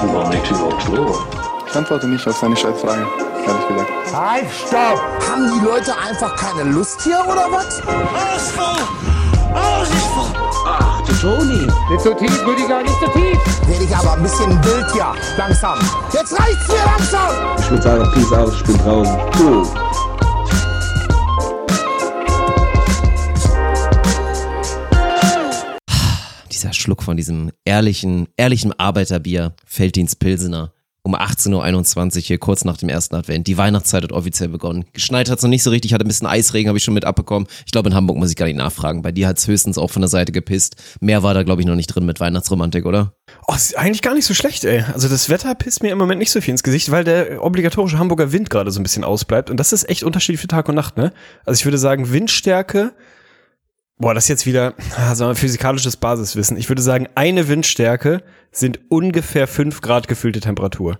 Warum liegt überhaupt Klo? Ich antworte nicht auf seine Scheißfrage, ehrlich gesagt. Halt, stopp! Haben die Leute einfach keine Lust hier oder was? Ausfall! Ausfall! Ach, du Toni. Nicht so tief, Rüdiger, nicht so tief! Werde ich aber ein bisschen wild hier. Langsam. Jetzt reicht's mir langsam! Ich würde sagen, Peace out, ich bin draußen. Cool. Schluck von diesem ehrlichen, ehrlichen Arbeiterbier, Felddienst Pilsener. Um 18.21 Uhr hier kurz nach dem ersten Advent. Die Weihnachtszeit hat offiziell begonnen. Geschneit hat's noch nicht so richtig, hatte ein bisschen Eisregen, habe ich schon mit abbekommen. Ich glaube, in Hamburg muss ich gar nicht nachfragen. Bei dir hat's höchstens auch von der Seite gepisst. Mehr war da, glaube ich, noch nicht drin mit Weihnachtsromantik, oder? Oh, ist eigentlich gar nicht so schlecht, ey. Also das Wetter pisst mir im Moment nicht so viel ins Gesicht, weil der obligatorische Hamburger Wind gerade so ein bisschen ausbleibt. Und das ist echt unterschiedlich für Tag und Nacht, ne? Also ich würde sagen, Windstärke, boah, das ist jetzt wieder, wir, physikalisches Basiswissen. Ich würde sagen, eine Windstärke sind ungefähr fünf Grad gefühlte Temperatur.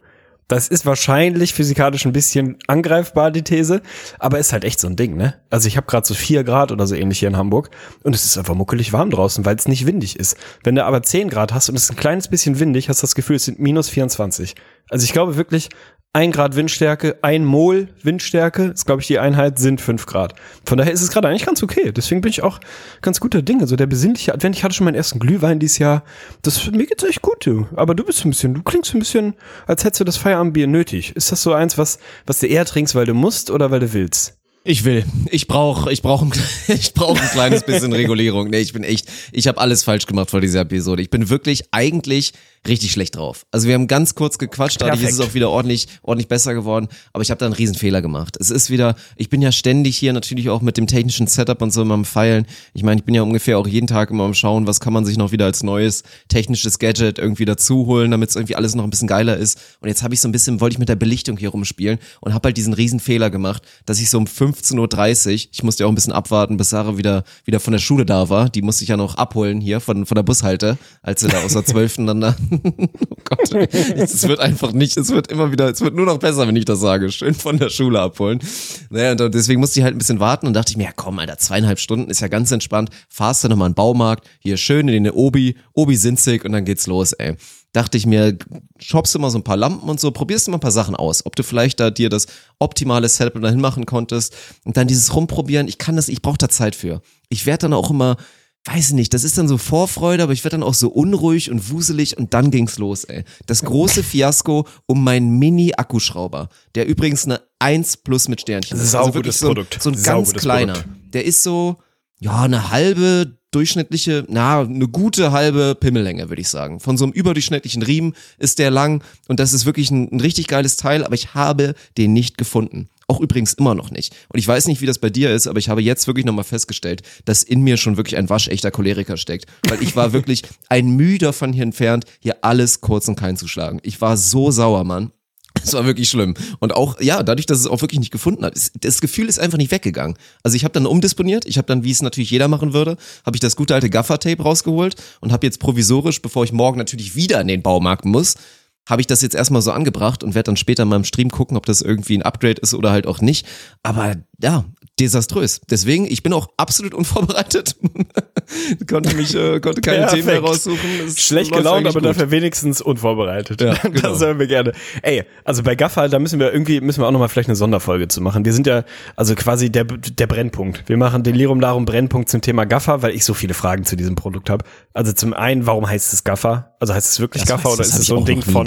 Das ist wahrscheinlich physikalisch ein bisschen angreifbar, die These, aber ist halt echt so ein Ding, ne? Also ich habe gerade so vier Grad oder so ähnlich hier in Hamburg und es ist einfach muckelig warm draußen, weil es nicht windig ist. Wenn du aber zehn Grad hast und es ist ein kleines bisschen windig, hast du das Gefühl, es sind minus 24. Also ich glaube wirklich, ein Grad Windstärke, ein Mol Windstärke, ist glaube ich die Einheit, sind fünf Grad. Von daher ist es gerade eigentlich ganz okay. Deswegen bin ich auch ganz guter Dinge. So der besinnliche Advent, ich hatte schon meinen ersten Glühwein dieses Jahr. Das, mir geht's echt gut, du. Aber du bist ein bisschen, du klingst ein bisschen, als hättest du das Feierabendbier nötig. Ist das so eins, was, was du eher trinkst, weil du musst oder weil du willst? Ich will. Ich brauche ich brauch ein, ich brauch ein kleines bisschen Regulierung. Nee, ich bin echt, ich habe alles falsch gemacht vor dieser Episode. Ich bin wirklich eigentlich richtig schlecht drauf. Also wir haben ganz kurz gequatscht, dadurch ist es auch wieder ordentlich, ordentlich besser geworden, aber ich habe da einen riesen Fehler gemacht. Es ist wieder, ich bin ja ständig hier natürlich auch mit dem technischen Setup und so immer am Feilen. Ich meine, ich bin ja ungefähr auch jeden Tag immer am Schauen, was kann man sich noch wieder als neues technisches Gadget irgendwie dazu holen, damit es irgendwie alles noch ein bisschen geiler ist. Und jetzt habe ich so ein bisschen, wollte ich mit der Belichtung hier rumspielen und habe halt diesen riesen Fehler gemacht, dass ich so um 15.30 Uhr, ich musste ja auch ein bisschen abwarten, bis Sarah wieder, wieder von der Schule da war, die musste ich ja noch abholen hier von, von der Bushalte, als sie da aus der 12. dann da oh Gott, es wird einfach nicht, es wird immer wieder, es wird nur noch besser, wenn ich das sage. Schön von der Schule abholen. Naja, und deswegen musste ich halt ein bisschen warten und dachte ich mir, ja komm, Alter, zweieinhalb Stunden ist ja ganz entspannt. Fahrst du nochmal in den Baumarkt, hier schön in den Obi, Obi Sinzig und dann geht's los, ey. Dachte ich mir, shoppst du mal so ein paar Lampen und so, probierst du mal ein paar Sachen aus, ob du vielleicht da dir das optimale Setup dahin machen konntest und dann dieses rumprobieren, ich kann das, ich brauche da Zeit für. Ich werde dann auch immer weiß nicht, das ist dann so Vorfreude, aber ich werde dann auch so unruhig und wuselig und dann ging's los, ey. Das große Fiasko um meinen Mini-Akkuschrauber, der übrigens eine 1 plus mit Sternchen ist. Also wirklich so, Produkt. so ein ganz Saugutes kleiner. Produkt. Der ist so, ja, eine halbe durchschnittliche, na, eine gute halbe Pimmellänge, würde ich sagen. Von so einem überdurchschnittlichen Riemen ist der lang und das ist wirklich ein, ein richtig geiles Teil, aber ich habe den nicht gefunden. Auch übrigens immer noch nicht. Und ich weiß nicht, wie das bei dir ist, aber ich habe jetzt wirklich nochmal festgestellt, dass in mir schon wirklich ein waschechter Choleriker steckt. Weil ich war wirklich ein Mühe davon hier entfernt, hier alles kurz und kein zu schlagen. Ich war so sauer, Mann. Es war wirklich schlimm. Und auch, ja, dadurch, dass es auch wirklich nicht gefunden hat, ist, das Gefühl ist einfach nicht weggegangen. Also ich habe dann umdisponiert, ich habe dann, wie es natürlich jeder machen würde, habe ich das gute alte Gaffer-Tape rausgeholt und habe jetzt provisorisch, bevor ich morgen natürlich wieder in den Baumarkt muss, habe ich das jetzt erstmal so angebracht und werde dann später in meinem Stream gucken, ob das irgendwie ein Upgrade ist oder halt auch nicht. Aber ja, desaströs. Deswegen, ich bin auch absolut unvorbereitet. konnte mich, äh, konnte keine Perfekt. Themen mehr raussuchen. Es Schlecht gelaunt, aber gut. dafür wenigstens unvorbereitet. Ja, genau. Das hören wir gerne. Ey, also bei Gaffer, da müssen wir irgendwie, müssen wir auch nochmal vielleicht eine Sonderfolge zu machen. Wir sind ja, also quasi der, der Brennpunkt. Wir machen den Lirum Larum Brennpunkt zum Thema Gaffer, weil ich so viele Fragen zu diesem Produkt habe. Also zum einen, warum heißt es Gaffer? Also heißt es wirklich Das Gaffer oder ist es so ein Ding von.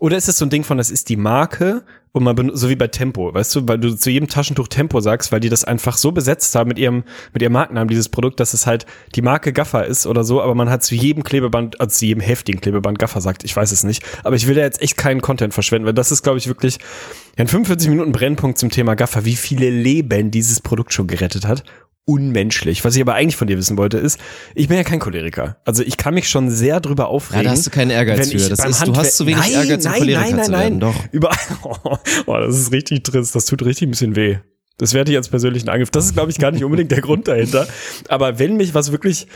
Oder ist es so ein Ding von, das ist die Marke und man so wie bei Tempo, weißt du, weil du zu jedem Taschentuch Tempo sagst, weil die das einfach so besetzt haben mit ihrem mit ihrem Markennamen dieses Produkt, dass es halt die Marke Gaffer ist oder so, aber man hat zu jedem Klebeband, also zu jedem heftigen Klebeband Gaffer sagt, ich weiß es nicht, aber ich will da jetzt echt keinen Content verschwenden, weil das ist glaube ich wirklich ein 45 Minuten Brennpunkt zum Thema Gaffer, wie viele Leben dieses Produkt schon gerettet hat. Unmenschlich. Was ich aber eigentlich von dir wissen wollte, ist, ich bin ja kein Choleriker. Also ich kann mich schon sehr drüber aufregen. Ja, da hast du keinen Ehrgeiz für. Das ist- du hast zu wenig nein, Ehrgeiz, um nein, Choleriker nein, nein, zu nein. werden, doch. Über oh, das ist richtig trist. Das tut richtig ein bisschen weh. Das werde ich als persönlichen Angriff. Das ist, glaube ich, gar nicht unbedingt der Grund dahinter. Aber wenn mich was wirklich,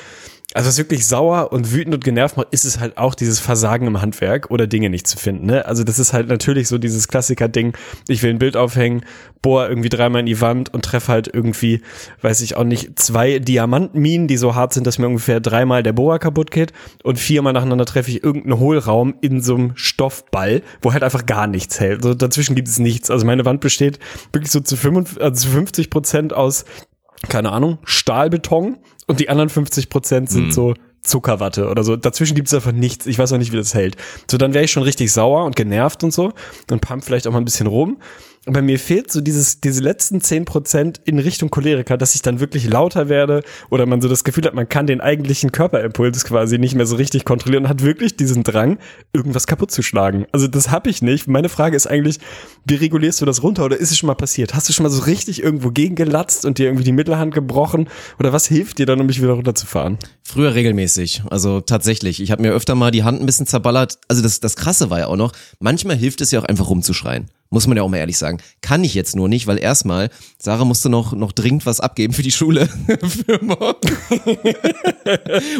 Also was wirklich sauer und wütend und genervt macht, ist es halt auch dieses Versagen im Handwerk oder Dinge nicht zu finden. Ne? Also das ist halt natürlich so dieses Klassiker-Ding, ich will ein Bild aufhängen, bohr irgendwie dreimal in die Wand und treffe halt irgendwie, weiß ich auch nicht, zwei Diamantminen, die so hart sind, dass mir ungefähr dreimal der Bohrer kaputt geht und viermal nacheinander treffe ich irgendeinen Hohlraum in so einem Stoffball, wo halt einfach gar nichts hält. Also dazwischen gibt es nichts. Also meine Wand besteht wirklich so zu 55, also zu 50 Prozent aus keine Ahnung, Stahlbeton und die anderen 50 Prozent sind Mhm. so Zuckerwatte oder so. Dazwischen gibt's einfach nichts. Ich weiß auch nicht, wie das hält. So, dann wäre ich schon richtig sauer und genervt und so und pump vielleicht auch mal ein bisschen rum. Aber mir fehlt so dieses, diese letzten 10 Prozent in Richtung Choleriker, dass ich dann wirklich lauter werde oder man so das Gefühl hat, man kann den eigentlichen Körperimpuls quasi nicht mehr so richtig kontrollieren und hat wirklich diesen Drang, irgendwas kaputt zu schlagen. Also das habe ich nicht. Meine Frage ist eigentlich, wie regulierst du das runter oder ist es schon mal passiert? Hast du schon mal so richtig irgendwo gegengelatzt und dir irgendwie die Mittelhand gebrochen oder was hilft dir dann, um mich wieder runterzufahren? Früher regelmäßig. Also tatsächlich. Ich habe mir öfter mal die Hand ein bisschen zerballert. Also das, das Krasse war ja auch noch, manchmal hilft es ja auch einfach rumzuschreien. Muss man ja auch mal ehrlich sagen. Kann ich jetzt nur nicht, weil erstmal, Sarah musste noch, noch dringend was abgeben für die Schule. für morgen.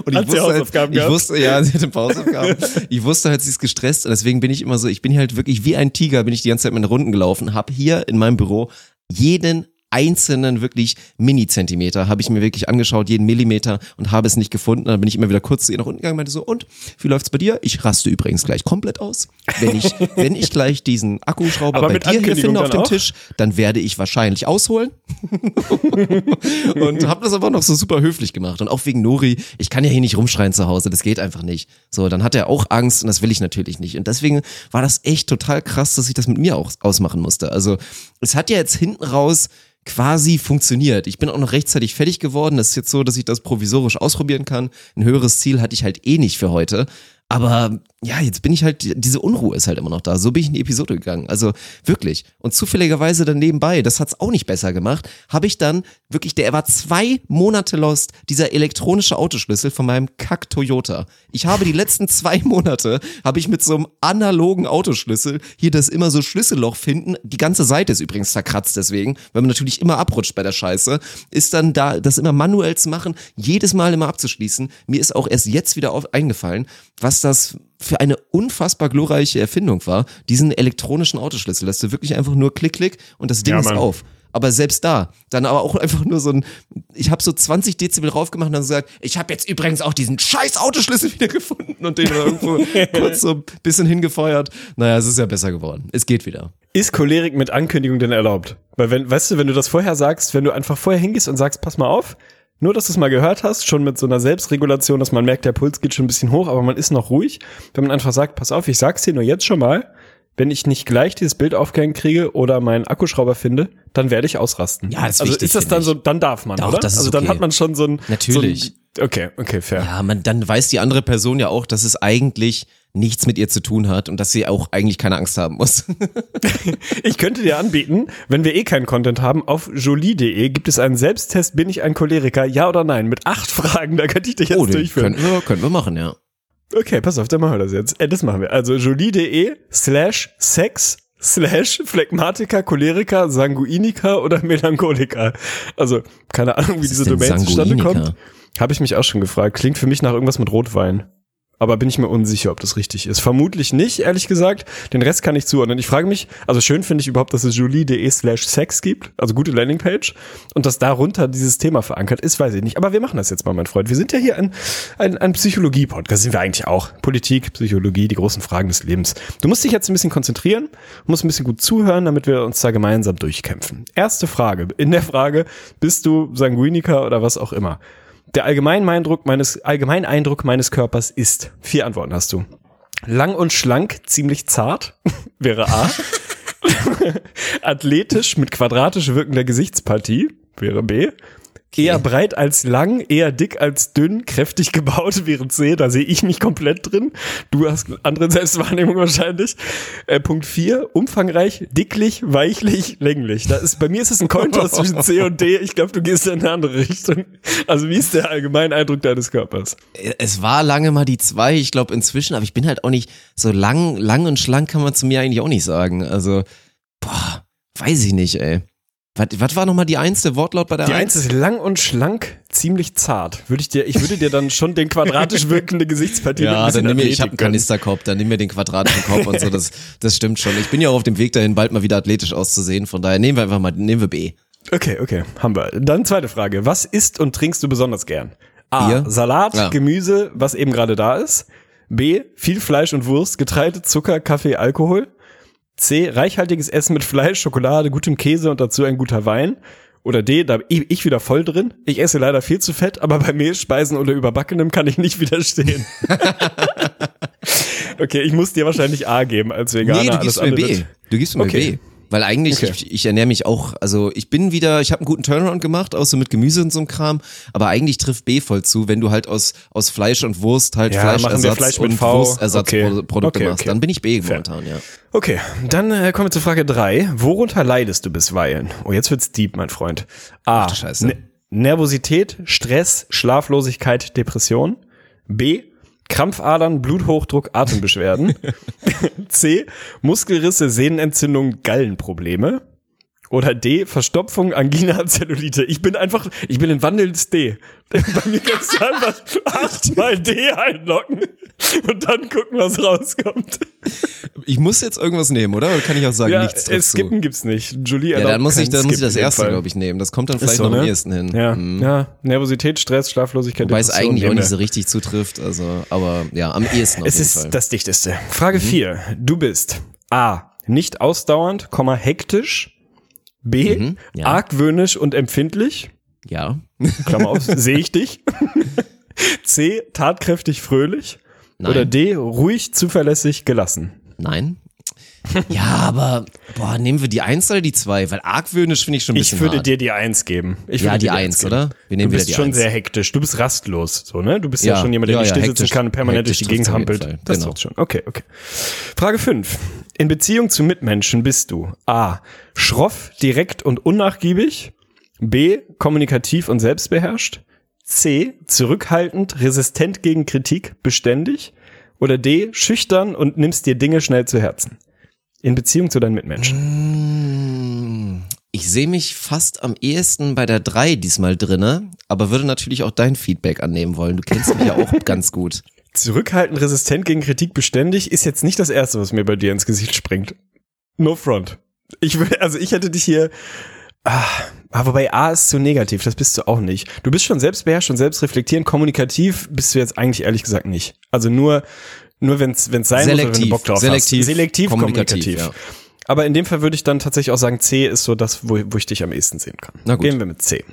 Und ich Hat sie wusste, halt, Hausaufgaben ich gehabt? wusste, ja, sie hatte Hausaufgaben. ich wusste halt, sie ist gestresst und deswegen bin ich immer so, ich bin hier halt wirklich wie ein Tiger, bin ich die ganze Zeit meine Runden gelaufen, habe hier in meinem Büro jeden einzelnen wirklich Mini-Zentimeter habe ich mir wirklich angeschaut, jeden Millimeter und habe es nicht gefunden. Dann bin ich immer wieder kurz zu ihr nach unten gegangen und meinte so, und wie läuft's bei dir? Ich raste übrigens gleich komplett aus. Wenn ich, wenn ich gleich diesen Akkuschrauber Aber bei dir hier finde auf dem auch? Tisch, dann werde ich wahrscheinlich ausholen. und habe das aber noch so super höflich gemacht. Und auch wegen Nori, ich kann ja hier nicht rumschreien zu Hause, das geht einfach nicht. So, dann hat er auch Angst und das will ich natürlich nicht. Und deswegen war das echt total krass, dass ich das mit mir auch ausmachen musste. Also es hat ja jetzt hinten raus quasi funktioniert. Ich bin auch noch rechtzeitig fertig geworden. Das ist jetzt so, dass ich das provisorisch ausprobieren kann. Ein höheres Ziel hatte ich halt eh nicht für heute. Aber ja, jetzt bin ich halt, diese Unruhe ist halt immer noch da. So bin ich in die Episode gegangen. Also wirklich. Und zufälligerweise dann nebenbei, das hat's auch nicht besser gemacht, habe ich dann wirklich, der war zwei Monate lost, dieser elektronische Autoschlüssel von meinem Kack Toyota. Ich habe die letzten zwei Monate, habe ich mit so einem analogen Autoschlüssel hier das immer so Schlüsselloch finden. Die ganze Seite ist übrigens zerkratzt deswegen, weil man natürlich immer abrutscht bei der Scheiße. Ist dann da, das immer manuell zu machen, jedes Mal immer abzuschließen. Mir ist auch erst jetzt wieder auf, eingefallen, was das für eine unfassbar glorreiche Erfindung war, diesen elektronischen Autoschlüssel, dass du wirklich einfach nur klick, klick und das Ding Ja, ist auf. Aber selbst da, dann aber auch einfach nur so ein, ich habe so 20 Dezibel raufgemacht und dann gesagt, ich habe jetzt übrigens auch diesen scheiß Autoschlüssel wieder gefunden und den irgendwo kurz so ein bisschen hingefeuert. Naja, es ist ja besser geworden. Es geht wieder. Ist Cholerik mit Ankündigung denn erlaubt? Weil wenn, weißt du, wenn du das vorher sagst, wenn du einfach vorher hingehst und sagst, pass mal auf, nur dass du es mal gehört hast, schon mit so einer Selbstregulation, dass man merkt, der Puls geht schon ein bisschen hoch, aber man ist noch ruhig. Wenn man einfach sagt, pass auf, ich sag's dir nur jetzt schon mal, wenn ich nicht gleich dieses Bild aufgehängt kriege oder meinen Akkuschrauber finde, dann werde ich ausrasten. Ja, das ist also wichtig, ist das dann ich. so, dann darf man, Doch, oder? das ist also dann okay. hat man schon so ein Natürlich. So ein, okay, okay, fair. Ja, man, dann weiß die andere Person ja auch, dass es eigentlich nichts mit ihr zu tun hat und dass sie auch eigentlich keine Angst haben muss. Ich könnte dir anbieten, wenn wir eh keinen Content haben, auf jolie.de gibt es einen Selbsttest, bin ich ein Choleriker, ja oder nein, mit acht Fragen, da könnte ich dich jetzt Oh, durchführen. könnten wir, könnten wir machen, ja. Okay, pass auf, dann machen wir das jetzt. Äh, das machen wir. Also jolie.de slash sex slash Phlegmatiker, Choleriker, Sanguiniker oder Melancholiker. Also, keine Ahnung, wie diese Domain zustande kommt. Habe ich mich auch schon gefragt. Klingt für mich nach irgendwas mit Rotwein. Aber bin ich mir unsicher, ob das richtig ist. Vermutlich nicht, ehrlich gesagt. Den Rest kann ich zuordnen. Ich frage mich, also schön finde ich überhaupt, dass es jolie.de slash sex gibt, also gute Landingpage. Und dass darunter dieses Thema verankert ist, weiß ich nicht. Aber wir machen das jetzt mal, mein Freund. Wir sind ja hier ein, ein, ein Psychologie-Podcast, sind wir eigentlich auch. Politik, Psychologie, die großen Fragen des Lebens. Du musst dich jetzt ein bisschen konzentrieren, musst ein bisschen gut zuhören, damit wir uns da gemeinsam durchkämpfen. Erste Frage. In der Frage, bist du Sanguiniker oder was auch immer? Der Allgemeineindruck meines, Allgemeineindruck meines Körpers ist, vier Antworten hast du. Lang und schlank, ziemlich zart, wäre A. Athletisch mit quadratisch wirkender Gesichtspartie, wäre B. Eher breit als lang, eher dick als dünn, kräftig gebaut wäre C, da sehe ich mich komplett drin. Du hast andere Selbstwahrnehmung wahrscheinlich. Äh, Punkt 4, umfangreich, dicklich, weichlich, länglich. Da ist, bei mir ist es ein Cointoss zwischen C und D. Ich glaube, du gehst in eine andere Richtung. Also wie ist der allgemeine Eindruck deines Körpers? Es war lange mal die zwei, ich glaube inzwischen, aber ich bin halt auch nicht so lang, lang und schlank kann man zu mir eigentlich auch nicht sagen. Also, boah, weiß ich nicht, ey. Was, was war nochmal die eins, der Wortlaut bei der Die eins? eins ist lang und schlank, ziemlich zart. Würde ich dir, ich würde dir dann schon den quadratisch wirkende Gesichtspartie Ja, dann nimm mir, ich habe einen. Kanisterkopf, dann nimm mir den quadratischen Kopf und so, das, das stimmt schon. Ich bin ja auch auf dem Weg dahin, bald mal wieder athletisch auszusehen, von daher nehmen wir einfach mal, nehmen wir B. Okay, okay, haben wir. Dann zweite Frage. Was isst und trinkst du besonders gern? A. Bier? Salat, Ja. Gemüse, was eben gerade da ist. B. Viel Fleisch und Wurst, Getreide, Zucker, Kaffee, Alkohol. C. Reichhaltiges Essen mit Fleisch, Schokolade, gutem Käse und dazu ein guter Wein. Oder D. Da bin ich wieder voll drin. Ich esse leider viel zu fett, aber bei Mehlspeisen oder Überbackenem kann ich nicht widerstehen. okay, ich muss dir wahrscheinlich A geben als Veganer. nee, du gibst mir B. Du gibst mir Okay. B. Weil eigentlich, Okay. ich, ich ernähre mich auch, also ich bin wieder, ich habe einen guten Turnaround gemacht, auch so mit Gemüse und so einem Kram, aber eigentlich trifft B voll zu, wenn du halt aus, aus Fleisch und Wurst halt Ja, Fleischersatz Fleisch und. Wurstersatzprodukte Okay. machst, Okay, dann bin ich B Fair. momentan, ja. Okay, dann äh, kommen wir zu Frage drei. Worunter leidest du bisweilen? Oh, jetzt wird's deep, mein Freund. A. du Scheiße. Ne Nervosität, Stress, Schlaflosigkeit, Depression. B. Krampfadern, Bluthochdruck, Atembeschwerden. C. Muskelrisse, Sehnenentzündung, Gallenprobleme. Oder D. Verstopfung, Angina, Zellulite. Ich bin einfach, ich bin ein wandelndes D. Bei mir kannst du einfach achtmal D einloggen und dann gucken, was rauskommt. Ich muss jetzt irgendwas nehmen, oder? Oder kann ich auch sagen, Ja, nichts äh, trifft zu? Skippen gibt's nicht. Julie Ja, dann muss ich, dann muss ich das erste, glaube ich, nehmen. Das kommt dann Ist vielleicht so, noch am ne? ehesten hin. Ja, Mhm. ja, Nervosität, Stress, Schlaflosigkeit, Wobei es eigentlich auch nicht so richtig zutrifft, also, aber ja, am ehesten auf Es jeden ist Fall. das Dichteste. Frage 4. Du bist A. Nicht ausdauernd, Komma, hektisch. B. Mhm, ja. Argwöhnisch und empfindlich. ja. Klammer auf, sehe ich dich. C. Tatkräftig, fröhlich. Nein. Oder D. Ruhig, zuverlässig, gelassen. Nein. Ja, aber boah, nehmen wir die Eins oder die zwei? Weil argwöhnisch finde ich schon ein Ich bisschen würde hart. dir die Eins geben. Ich Ja, die dir Eins, geben. oder? Wir nehmen du bist die schon Eins. sehr hektisch. Du bist rastlos, so, ne? Du bist ja, Ja, schon jemand, der ja, nicht ja, still sitzen kann und permanent durch die Gegend hampelt. Das Genau. schon. Okay, okay. Frage 5. In Beziehung zu Mitmenschen bist du A. Schroff, direkt und unnachgiebig. B. Kommunikativ und selbstbeherrscht. C. Zurückhaltend, resistent gegen Kritik, beständig. Oder D. Schüchtern und nimmst dir Dinge schnell zu Herzen. In Beziehung zu deinen Mitmenschen. Ich sehe mich fast am ehesten bei der drei diesmal drinne, aber würde natürlich auch dein Feedback annehmen wollen. Du kennst mich ja auch ganz gut. Zurückhaltend, resistent gegen Kritik, beständig ist jetzt nicht das erste, was mir bei dir ins Gesicht springt. No front. Ich will, also ich hätte dich hier. Ah, aber bei A ist zu negativ, das bist du auch nicht. Du bist schon selbstbeherrscht und selbstreflektierend, kommunikativ bist du jetzt eigentlich ehrlich gesagt nicht. Also nur, nur wenn es sein muss oder wenn du Selektiv, Bock drauf selektiv, hast. Selektiv, kommunikativ. kommunikativ, ja. Aber in dem Fall würde ich dann tatsächlich auch sagen, C ist so das, wo, wo ich dich am ehesten sehen kann. Na gut. Gehen wir mit C.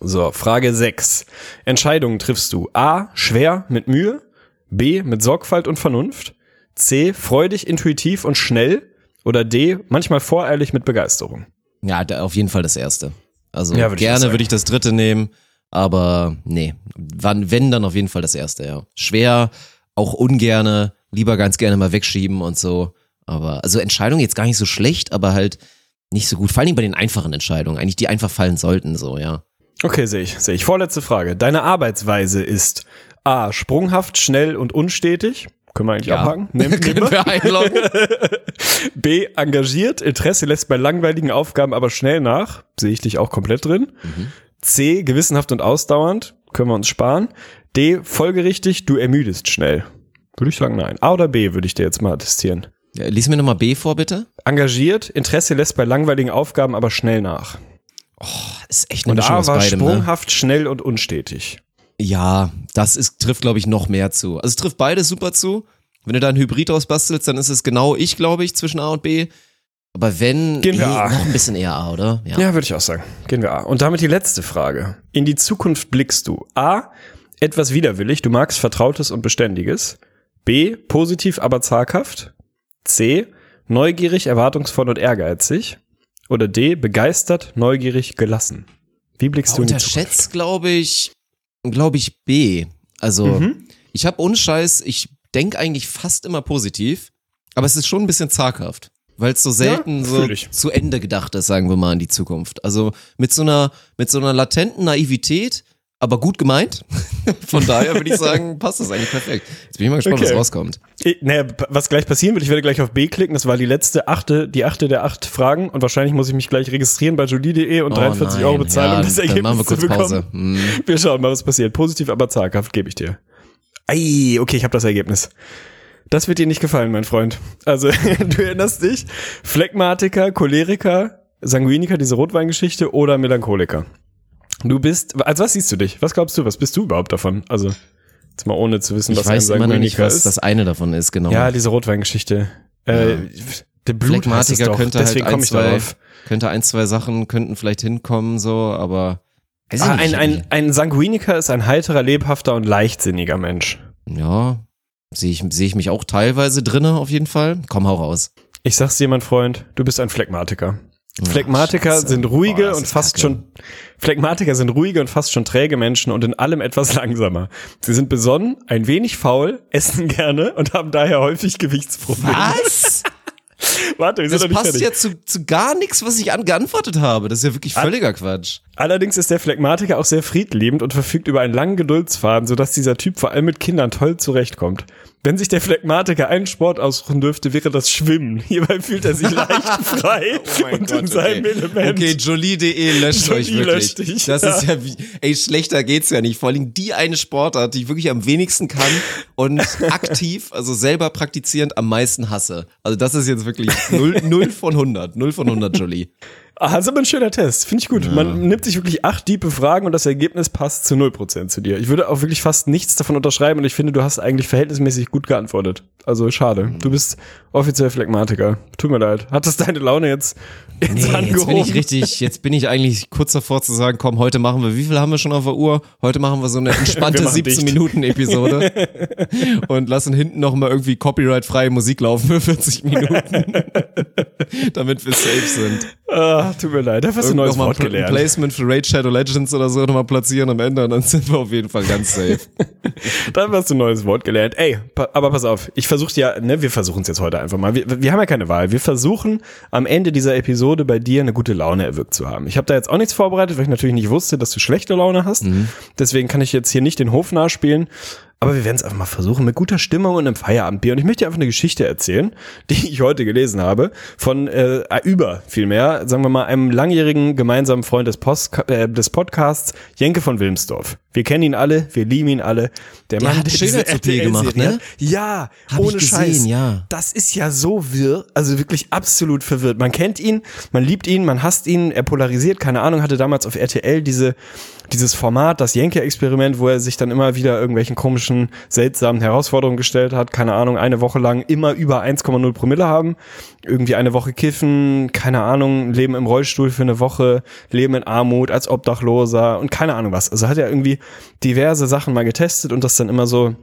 So, Frage 6. Entscheidungen triffst du A, schwer mit Mühe, B, mit Sorgfalt und Vernunft, C, freudig, intuitiv und schnell oder D, manchmal voreilig mit Begeisterung. Ja, da, auf jeden Fall das erste. Also Ja, würd gerne würde ich das dritte nehmen, aber nee, wann, wenn dann auf jeden Fall das erste, ja. Schwer, auch ungerne, lieber ganz gerne mal wegschieben und so. Aber also Entscheidung jetzt gar nicht so schlecht, aber halt nicht so gut. Vor allem bei den einfachen Entscheidungen, eigentlich die einfach fallen sollten, so ja. Okay, sehe ich, sehe ich. Vorletzte Frage. Deine Arbeitsweise ist A, sprunghaft, schnell und unstetig. Können wir eigentlich Ja. abhaken? Nehmen, Können wir einloggen? B, engagiert, Interesse lässt bei langweiligen Aufgaben aber schnell nach. Sehe ich dich auch komplett drin. C, gewissenhaft und ausdauernd. Können wir uns sparen. D, folgerichtig, du ermüdest schnell. Würde ich sagen, nein. A oder B würde ich dir jetzt mal attestieren. Ja, lies mir nochmal B vor, bitte. Engagiert, Interesse lässt bei langweiligen Aufgaben aber schnell nach. Das ist echt eine Und Mischung A war beidem, ne? sprunghaft, schnell und unstetig. Ja, das ist, trifft, glaube ich, noch mehr zu. Also es trifft beides super zu. Wenn du da ein Hybrid ausbastelst, dann ist es genau ich, glaube ich, zwischen A und B. Aber wenn, Gehen wir eh, A. noch ein bisschen eher A, oder? Ja. Ja, würde ich auch sagen. Gehen wir A. Und damit die letzte Frage. In die Zukunft blickst du. A. Etwas widerwillig. Du magst Vertrautes und Beständiges. B. Positiv, aber zaghaft. C. Neugierig, erwartungsvoll und ehrgeizig. Oder D. Begeistert, neugierig, gelassen. Wie blickst du in die Zukunft? Unterschätzt, glaube ich, glaube ich, B. Also, Mhm. ich habe ohne Scheiß, ich denke eigentlich fast immer positiv, aber es ist schon ein bisschen zaghaft. Weil es so selten Ja, so ich. zu Ende gedacht ist, sagen wir mal, in die Zukunft. Also mit so einer, mit so einer latenten Naivität, aber gut gemeint. Von daher würde ich sagen, passt das eigentlich perfekt. Jetzt bin ich mal gespannt, Okay. was rauskommt. Ich, naja, was gleich passieren wird, ich werde gleich auf B klicken, das war die letzte achte, die achte der acht Fragen und wahrscheinlich muss ich mich gleich registrieren bei jolie.de und 43 nein. Euro bezahlen, Ja, um das Ergebnis machen wir kurz zu bekommen. Pause. Hm. Wir schauen mal, was passiert. Positiv, aber zaghaft gebe ich dir. Ei, okay, ich habe das Ergebnis. Das wird dir nicht gefallen, mein Freund. Also, du erinnerst dich, Phlegmatiker, Choleriker, Sanguiniker, diese Rotweingeschichte oder Melancholiker. Du bist, als was siehst du dich? Was glaubst du, was bist du überhaupt davon? Also, jetzt mal ohne zu wissen, Ich was weiß immer noch nicht, was ist. das eine davon ist, genau. Ja, diese Rotweingeschichte. Äh, der Blut heißt es Phlegmatiker doch. könnte Deswegen halt komme ich zwei, darauf. könnte ein, zwei Sachen könnten vielleicht hinkommen, so, aber. Ah, ein, ein, ein Sanguiniker ist ein heiterer, lebhafter und leichtsinniger Mensch. Ja, sehe ich, sehe ich mich auch teilweise drinne, auf jeden Fall. Komm, hau raus. Ich sag's dir, mein Freund, du bist ein Phlegmatiker. Phlegmatiker Scheiße. sind ruhige Boah, und fast schon Phlegmatiker sind ruhige und fast schon träge Menschen und in allem etwas langsamer. Sie sind besonnen, ein wenig faul, essen gerne und haben daher häufig Gewichtsprobleme. Was? Warte, wir sind Das noch nicht passt fertig. ja zu, zu gar nichts, was ich an, geantwortet habe. Das ist ja wirklich völliger Quatsch. Allerdings ist der Phlegmatiker auch sehr friedliebend und verfügt über einen langen Geduldsfaden, sodass dieser Typ vor allem mit Kindern toll zurechtkommt. Wenn sich der Phlegmatiker einen Sport aussuchen dürfte, wäre das Schwimmen. Hierbei fühlt er sich leicht frei und in seinem Element. Okay, Jolie.de löscht Jolie euch wirklich. löscht dich, das ja. ist ja wie, ey, schlechter geht's ja nicht. Vor allem die eine Sportart, die ich wirklich am wenigsten kann und aktiv, also selber praktizierend am meisten hasse. Also das ist jetzt wirklich 0, 0 von 100. 0 von 100, Jolie. Ah, das ist aber ein schöner Test. Finde ich gut. Man nimmt sich wirklich acht diepe Fragen und das Ergebnis passt zu 0% zu dir. Ich würde auch wirklich fast nichts davon unterschreiben und ich finde, du hast eigentlich verhältnismäßig gut geantwortet. Also schade. Du bist offiziell Phlegmatiker. Tut mir leid. Hat das deine Laune jetzt ins Nee, jetzt bin ich richtig, jetzt bin ich eigentlich kurz davor zu sagen, komm, heute machen wir, wie viel haben wir schon auf der Uhr? Heute machen wir so eine entspannte machen dicht. 17 Minuten Episode und lassen hinten noch mal irgendwie copyright-freie Musik laufen für 40 Minuten, damit wir safe sind. Ah, tut mir leid. Da hast du ein neues Wort ein gelernt. Placement für Raid Shadow Legends oder so nochmal platzieren am Ende und dann sind wir auf jeden Fall ganz safe. Da hast du ein neues Wort gelernt. Ey, pa aber pass auf. Ich versuche ja, ne, wir versuchen es jetzt heute einfach mal. Wir, wir haben ja keine Wahl. Wir versuchen am Ende dieser Episode bei dir eine gute Laune erwirkt zu haben. Ich habe da jetzt auch nichts vorbereitet, weil ich natürlich nicht wusste, dass du schlechte Laune hast. Deswegen kann ich jetzt hier nicht den Hof nachspielen. Aber wir werden es einfach mal versuchen mit guter Stimmung und einem Feierabendbier. Und ich möchte dir einfach eine Geschichte erzählen, die ich heute gelesen habe, von äh, über vielmehr, sagen wir mal, einem langjährigen gemeinsamen Freund des, Post, äh, des Podcasts, Jenke von Wilmsdorf. Wir kennen ihn alle, wir lieben ihn alle. Der, Der hat diese Schönheits-OP gemacht, ne? Ja, Hab ich ohne gesehen, Scheiß. ja. Das ist ja so wirr, also wirklich absolut verwirrt. Man kennt ihn, man liebt ihn, man hasst ihn, er polarisiert, keine Ahnung, hatte damals auf RTL diese, dieses Format, das Jenke-Experiment, wo er sich dann immer wieder irgendwelchen komischen, seltsamen Herausforderungen gestellt hat, keine Ahnung, eine Woche lang immer über 1,0 Promille haben, irgendwie eine Woche kiffen, keine Ahnung, leben im Rollstuhl für eine Woche, leben in Armut als Obdachloser und keine Ahnung was. Also hat er irgendwie diverse Sachen mal getestet und das dann immer so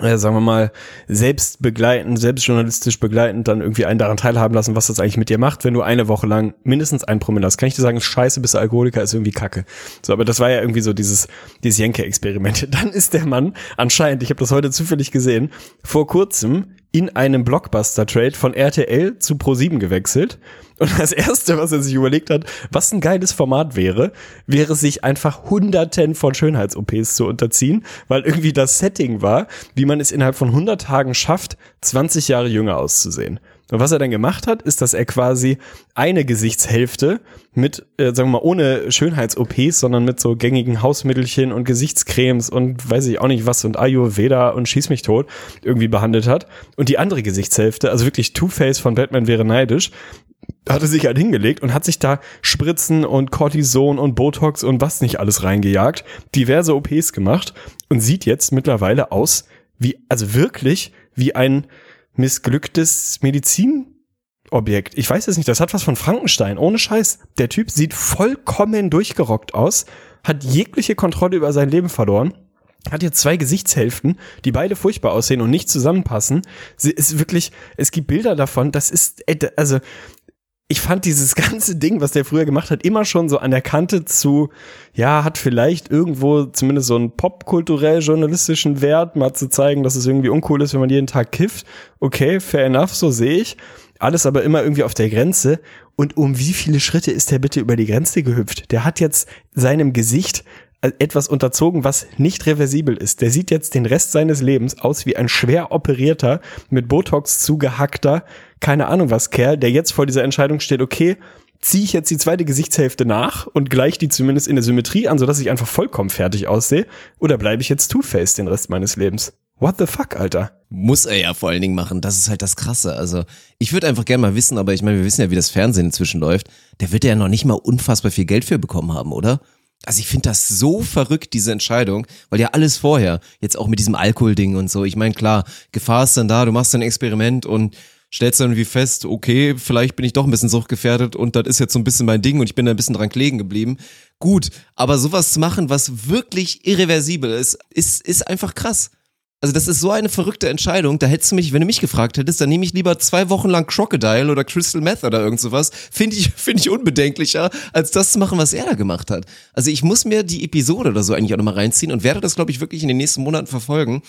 äh, sagen wir mal, selbst begleitend, selbstjournalistisch begleitend dann irgendwie einen daran teilhaben lassen, was das eigentlich mit dir macht, wenn du eine Woche lang mindestens ein Promille hast. Kann ich dir sagen, scheiße, bist du Alkoholiker, ist irgendwie kacke. So, aber das war ja irgendwie so dieses, dieses Jenke-Experiment. Dann ist der Mann anscheinend, ich habe das heute zufällig gesehen, vor kurzem in einem Blockbuster-Trade von RTL zu Pro7 gewechselt. Und das erste, was er sich überlegt hat, was ein geiles Format wäre, wäre sich einfach hunderten von Schönheits-OPs zu unterziehen, weil irgendwie das Setting war, wie man es innerhalb von 100 Tagen schafft, 20 Jahre jünger auszusehen. Und was er dann gemacht hat, ist, dass er quasi eine Gesichtshälfte mit, äh, sagen wir mal, ohne Schönheits-OPs, sondern mit so gängigen Hausmittelchen und Gesichtscremes und weiß ich auch nicht was und Ayurveda und Schieß mich tot irgendwie behandelt hat. Und die andere Gesichtshälfte, also wirklich Two-Face von Batman wäre neidisch, hatte sich halt hingelegt und hat sich da Spritzen und Cortison und Botox und was nicht alles reingejagt, diverse OPs gemacht und sieht jetzt mittlerweile aus wie, also wirklich wie ein missglücktes Medizinobjekt. Ich weiß es nicht, das hat was von Frankenstein, ohne Scheiß. Der Typ sieht vollkommen durchgerockt aus, hat jegliche Kontrolle über sein Leben verloren hat jetzt zwei Gesichtshälften, die beide furchtbar aussehen und nicht zusammenpassen. Sie ist wirklich, es gibt Bilder davon, das ist, äh, also, ich fand dieses ganze Ding, was der früher gemacht hat, immer schon so an der Kante zu, ja, hat vielleicht irgendwo zumindest so einen popkulturell-journalistischen Wert, mal zu zeigen, dass es irgendwie uncool ist, wenn man jeden Tag kifft. Okay, fair enough, so sehe ich. Alles aber immer irgendwie auf der Grenze. Und um wie viele Schritte ist der bitte über die Grenze gehüpft? Der hat jetzt seinem Gesicht etwas unterzogen, was nicht reversibel ist. Der sieht jetzt den Rest seines Lebens aus wie ein schwer operierter, mit Botox zugehackter, keine Ahnung was Kerl, der jetzt vor dieser Entscheidung steht, okay, ziehe ich jetzt die zweite Gesichtshälfte nach und gleiche die zumindest in der Symmetrie an, sodass ich einfach vollkommen fertig aussehe, oder bleibe ich jetzt Two-Face den Rest meines Lebens? What the fuck, Alter? Muss er ja vor allen Dingen machen. Das ist halt das Krasse. Also, ich würde einfach gerne mal wissen, aber ich meine, wir wissen ja, wie das Fernsehen inzwischen läuft. Der wird ja noch nicht mal unfassbar viel Geld für bekommen haben, oder? Also ich finde das so verrückt, diese Entscheidung, weil ja alles vorher, jetzt auch mit diesem Alkoholding und so, ich meine, klar, Gefahr ist dann da, du machst ein Experiment und stellst dann irgendwie fest, okay, vielleicht bin ich doch ein bisschen suchtgefährdet und das ist jetzt so ein bisschen mein Ding und ich bin da ein bisschen dran kleben geblieben. Gut, aber sowas zu machen, was wirklich irreversibel ist, ist, ist einfach krass. Also das ist so eine verrückte Entscheidung. Da hättest du mich, wenn du mich gefragt hättest, dann nehme ich lieber zwei Wochen lang Crocodile oder Crystal Meth oder irgend sowas. Finde ich, finde ich unbedenklicher, als das zu machen, was er da gemacht hat. Also ich muss mir die Episode oder so eigentlich auch nochmal reinziehen und werde das, glaube ich, wirklich in den nächsten Monaten verfolgen.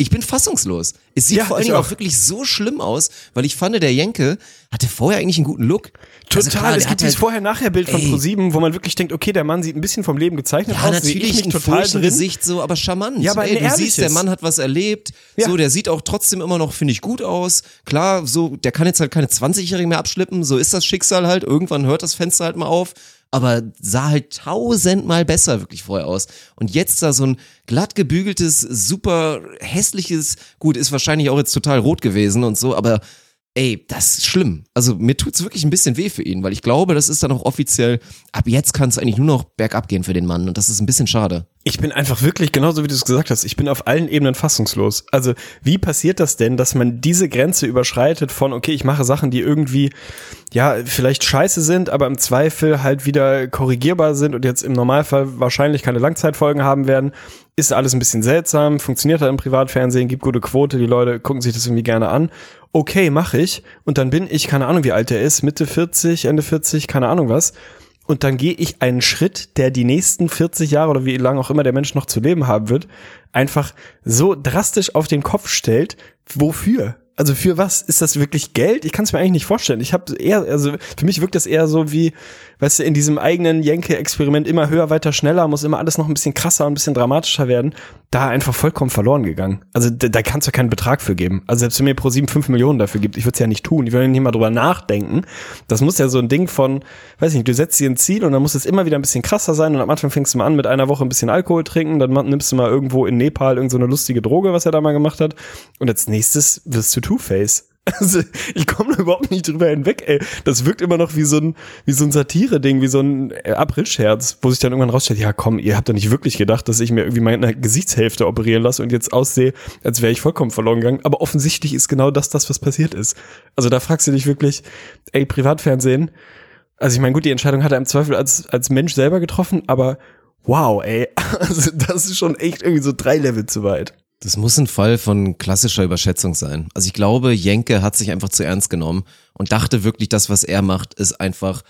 Ich bin fassungslos. Es sieht Ja, vor allen Dingen auch. auch. wirklich so schlimm aus, weil ich fand, der Jenke hatte vorher eigentlich einen guten Look. Also Total. klar, es gibt dieses halt- Vorher-Nachher-Bild von. ProSieben, wo man wirklich denkt, okay, der Mann sieht ein bisschen vom Leben gezeichnet Ja, aus. ich natürlich mich ein total. Gesicht so, aber charmant. Ja, aber Ey, du siehst, der. Mann hat was erlebt. Ja. So, der sieht auch trotzdem immer noch, finde ich, gut aus. Klar, so, der kann jetzt halt keine 20-Jährigen mehr abschleppen. So ist das Schicksal halt. Irgendwann hört das Fenster halt mal auf. Aber sah halt tausendmal besser wirklich vorher aus. Und jetzt da so ein glatt gebügeltes, super hässliches, gut, ist wahrscheinlich auch jetzt total rot gewesen und so, aber ey, das ist schlimm. Also mir tut's wirklich ein bisschen weh für ihn, weil ich glaube, das ist dann auch offiziell, ab jetzt kann es eigentlich nur noch bergab gehen für den Mann und das ist ein bisschen schade. Ich bin einfach wirklich, genauso wie du es gesagt hast, ich bin auf allen Ebenen fassungslos. Also, wie passiert das denn, dass man diese Grenze überschreitet von, okay, ich mache Sachen, die irgendwie, ja, vielleicht scheiße sind, aber im Zweifel halt wieder korrigierbar sind und jetzt im Normalfall wahrscheinlich keine Langzeitfolgen haben werden. Ist alles ein bisschen seltsam, funktioniert halt im Privatfernsehen, gibt gute Quote, die Leute gucken sich das irgendwie gerne an. Okay, mache ich. Und dann bin ich, keine Ahnung, wie alt er ist, Mitte 40, Ende 40, keine Ahnung was und dann gehe ich einen Schritt, der die nächsten 40 Jahre oder wie lange auch immer der Mensch noch zu leben haben wird, einfach so drastisch auf den Kopf stellt. Wofür? Also für was? Ist das wirklich Geld? Ich kann es mir eigentlich nicht vorstellen. Ich habe eher, also für mich wirkt das eher so wie, weißt du, in diesem eigenen Jenke-Experiment immer höher, weiter, schneller, muss immer alles noch ein bisschen krasser und ein bisschen dramatischer werden. Da einfach vollkommen verloren gegangen. Also da, da kannst du keinen Betrag für geben. Also selbst wenn mir pro 7 5 Millionen dafür gibt, ich würde es ja nicht tun. Ich würde nicht mal drüber nachdenken. Das muss ja so ein Ding von, weiß ich nicht, du setzt dir ein Ziel und dann muss es immer wieder ein bisschen krasser sein und am Anfang fängst du mal an mit einer Woche ein bisschen Alkohol trinken, dann nimmst du mal irgendwo in Nepal irgend so lustige Droge, was er da mal gemacht hat und als nächstes wirst du Two-Face. Also, ich komme da überhaupt nicht drüber hinweg, ey. Das wirkt immer noch wie so ein, wie so ein Satire-Ding, wie so ein äh, Aprilscherz, wo sich dann irgendwann rausstellt, ja komm, ihr habt doch nicht wirklich gedacht, dass ich mir irgendwie meine Gesichtshälfte operieren lasse und jetzt aussehe, als wäre ich vollkommen verloren gegangen. Aber offensichtlich ist genau das das, was passiert ist. Also da fragst du dich wirklich, ey, Privatfernsehen, also ich meine, gut, die Entscheidung hat er im Zweifel als, als Mensch selber getroffen, aber wow, ey, also das ist schon echt irgendwie so drei Level zu weit. Das muss ein Fall von klassischer Überschätzung sein. Also ich glaube, Jenke hat sich einfach zu ernst genommen und dachte wirklich, das, was er macht, ist einfach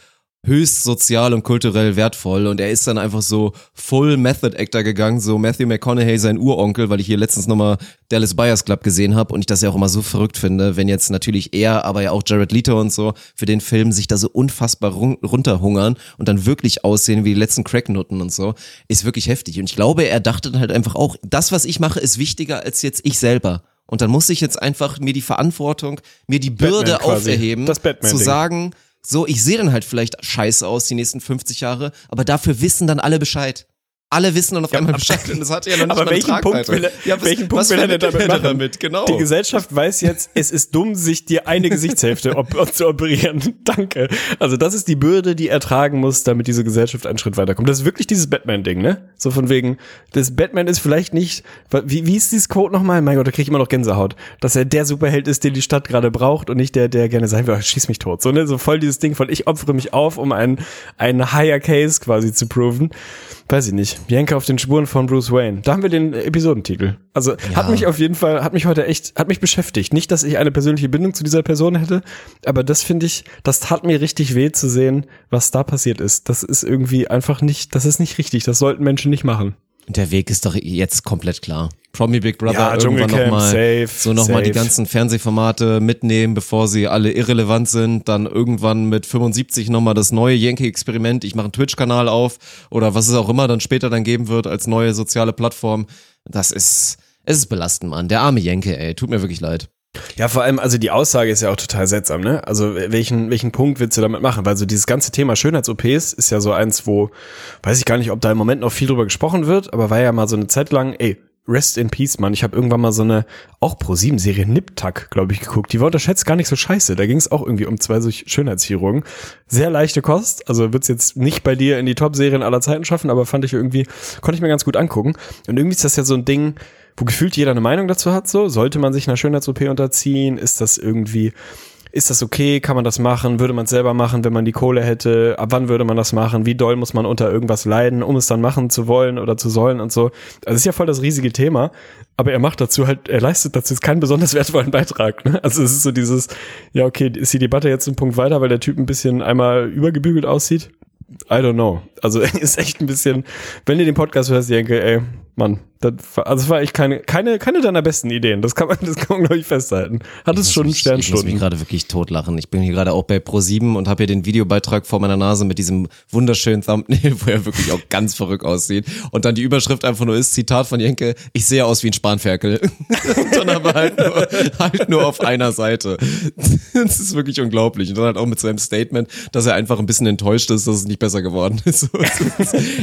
höchst sozial und kulturell wertvoll. Und er ist dann einfach so full Method Actor gegangen, so Matthew McConaughey sein Uronkel, weil ich hier letztens nochmal Dallas Buyers Club gesehen habe und ich das ja auch immer so verrückt finde, wenn jetzt natürlich er, aber ja auch Jared Leto und so für den Film sich da so unfassbar run runterhungern und dann wirklich aussehen wie die letzten Cracknutten und so, ist wirklich heftig. Und ich glaube, er dachte dann halt einfach auch, das, was ich mache, ist wichtiger als jetzt ich selber. Und dann muss ich jetzt einfach mir die Verantwortung, mir die Bürde auferheben, zu sagen, so, ich sehe dann halt vielleicht scheiße aus die nächsten 50 Jahre, aber dafür wissen dann alle Bescheid. Alle wissen dann auf einmal aber- Bescheid und das hat ja noch nicht Aber welchen Punkt will er, ja, was, welchen Punkt will er denn damit machen? damit? Genau. Die Gesellschaft weiß jetzt, es ist dumm, sich dir eine Gesichtshälfte op zu operieren. Danke. Also das ist die Bürde, die er tragen muss, damit diese Gesellschaft einen Schritt weiterkommt. Das ist wirklich dieses Batman-Ding, ne? So von wegen, das Batman ist vielleicht nicht, wie, wie ist dieses Quote nochmal? Mein Gott, da krieg ich immer noch Gänsehaut. Dass er der Superheld ist, den die Stadt gerade braucht und nicht der, der gerne sein will, oh, schieß mich tot. So, ne? So voll dieses Ding von, ich opfere mich auf, um einen, einen higher Case quasi zu proven. Weiß ich nicht. Bianca auf den Spuren von Bruce Wayne. Da haben wir den Episodentitel. Also hat mich auf jeden Fall, hat mich heute echt, hat mich beschäftigt. Nicht, dass ich eine persönliche Bindung zu dieser Person hätte, aber das finde ich, das tat mir richtig weh zu sehen, was da passiert ist. Das ist irgendwie einfach nicht, das ist nicht richtig. Das sollten Menschen nicht machen. Der Weg ist doch jetzt komplett klar. Promi Big Brother Ja, irgendwann nochmal so nochmal die ganzen Fernsehformate mitnehmen, bevor sie alle irrelevant sind. Dann irgendwann mit 75 nochmal das neue Yankee-Experiment. Ich mache einen Twitch-Kanal auf oder was es auch immer dann später dann geben wird als neue soziale Plattform. Das ist, es ist belastend, Mann. Der arme Jenke, ey. Tut mir wirklich leid. Ja, vor allem, also die Aussage ist ja auch total seltsam, ne? Also welchen, welchen Punkt willst du damit machen? Weil so dieses ganze Thema Schönheits-OPs ist ja so eins, wo, weiß ich gar nicht, ob da im Moment noch viel drüber gesprochen wird, aber war ja mal so eine Zeit lang, ey, Rest in Peace, Mann. Ich habe irgendwann mal so eine, auch Pro-7-Serie, Nip-Tuck, glaube ich, geguckt. Die war unterschätzt gar nicht so scheiße. Da ging es auch irgendwie um zwei solche Schönheitschirurgen. Sehr leichte Kost, also wird's jetzt nicht bei dir in die Top-Serien aller Zeiten schaffen, aber fand ich irgendwie, konnte ich mir ganz gut angucken. Und irgendwie ist das ja so ein Ding, wo gefühlt jeder eine Meinung dazu hat, so. Sollte man sich einer Schönheits-OP unterziehen? Ist das irgendwie, ist das okay? Kann man das machen? Würde man es selber machen, wenn man die Kohle hätte? Ab wann würde man das machen? Wie doll muss man unter irgendwas leiden, um es dann machen zu wollen oder zu sollen und so? Also ist ja voll das riesige Thema, aber er macht dazu halt, er leistet dazu jetzt keinen besonders wertvollen Beitrag. Ne? Also es ist so dieses, ja okay, ist die Debatte jetzt ein Punkt weiter, weil der Typ ein bisschen einmal übergebügelt aussieht? I don't know. Also ist echt ein bisschen, wenn du den Podcast hörst, Jenke, ey, Mann, das war, also das war echt keine, keine, keine deiner besten Ideen. Das kann man, das kann man, glaube ich, festhalten. Hat es schon Ich muss mich Sternstunden. gerade wirklich totlachen. Ich bin hier gerade auch bei Pro7 und habe hier den Videobeitrag vor meiner Nase mit diesem wunderschönen Thumbnail, wo er wirklich auch ganz verrückt aussieht. Und dann die Überschrift einfach nur ist, Zitat von Jenke, ich sehe aus wie ein Spanferkel. dann aber halt nur, halt nur auf einer Seite. Das ist wirklich unglaublich. Und dann halt auch mit seinem Statement, dass er einfach ein bisschen enttäuscht ist, dass es nicht besser geworden ist-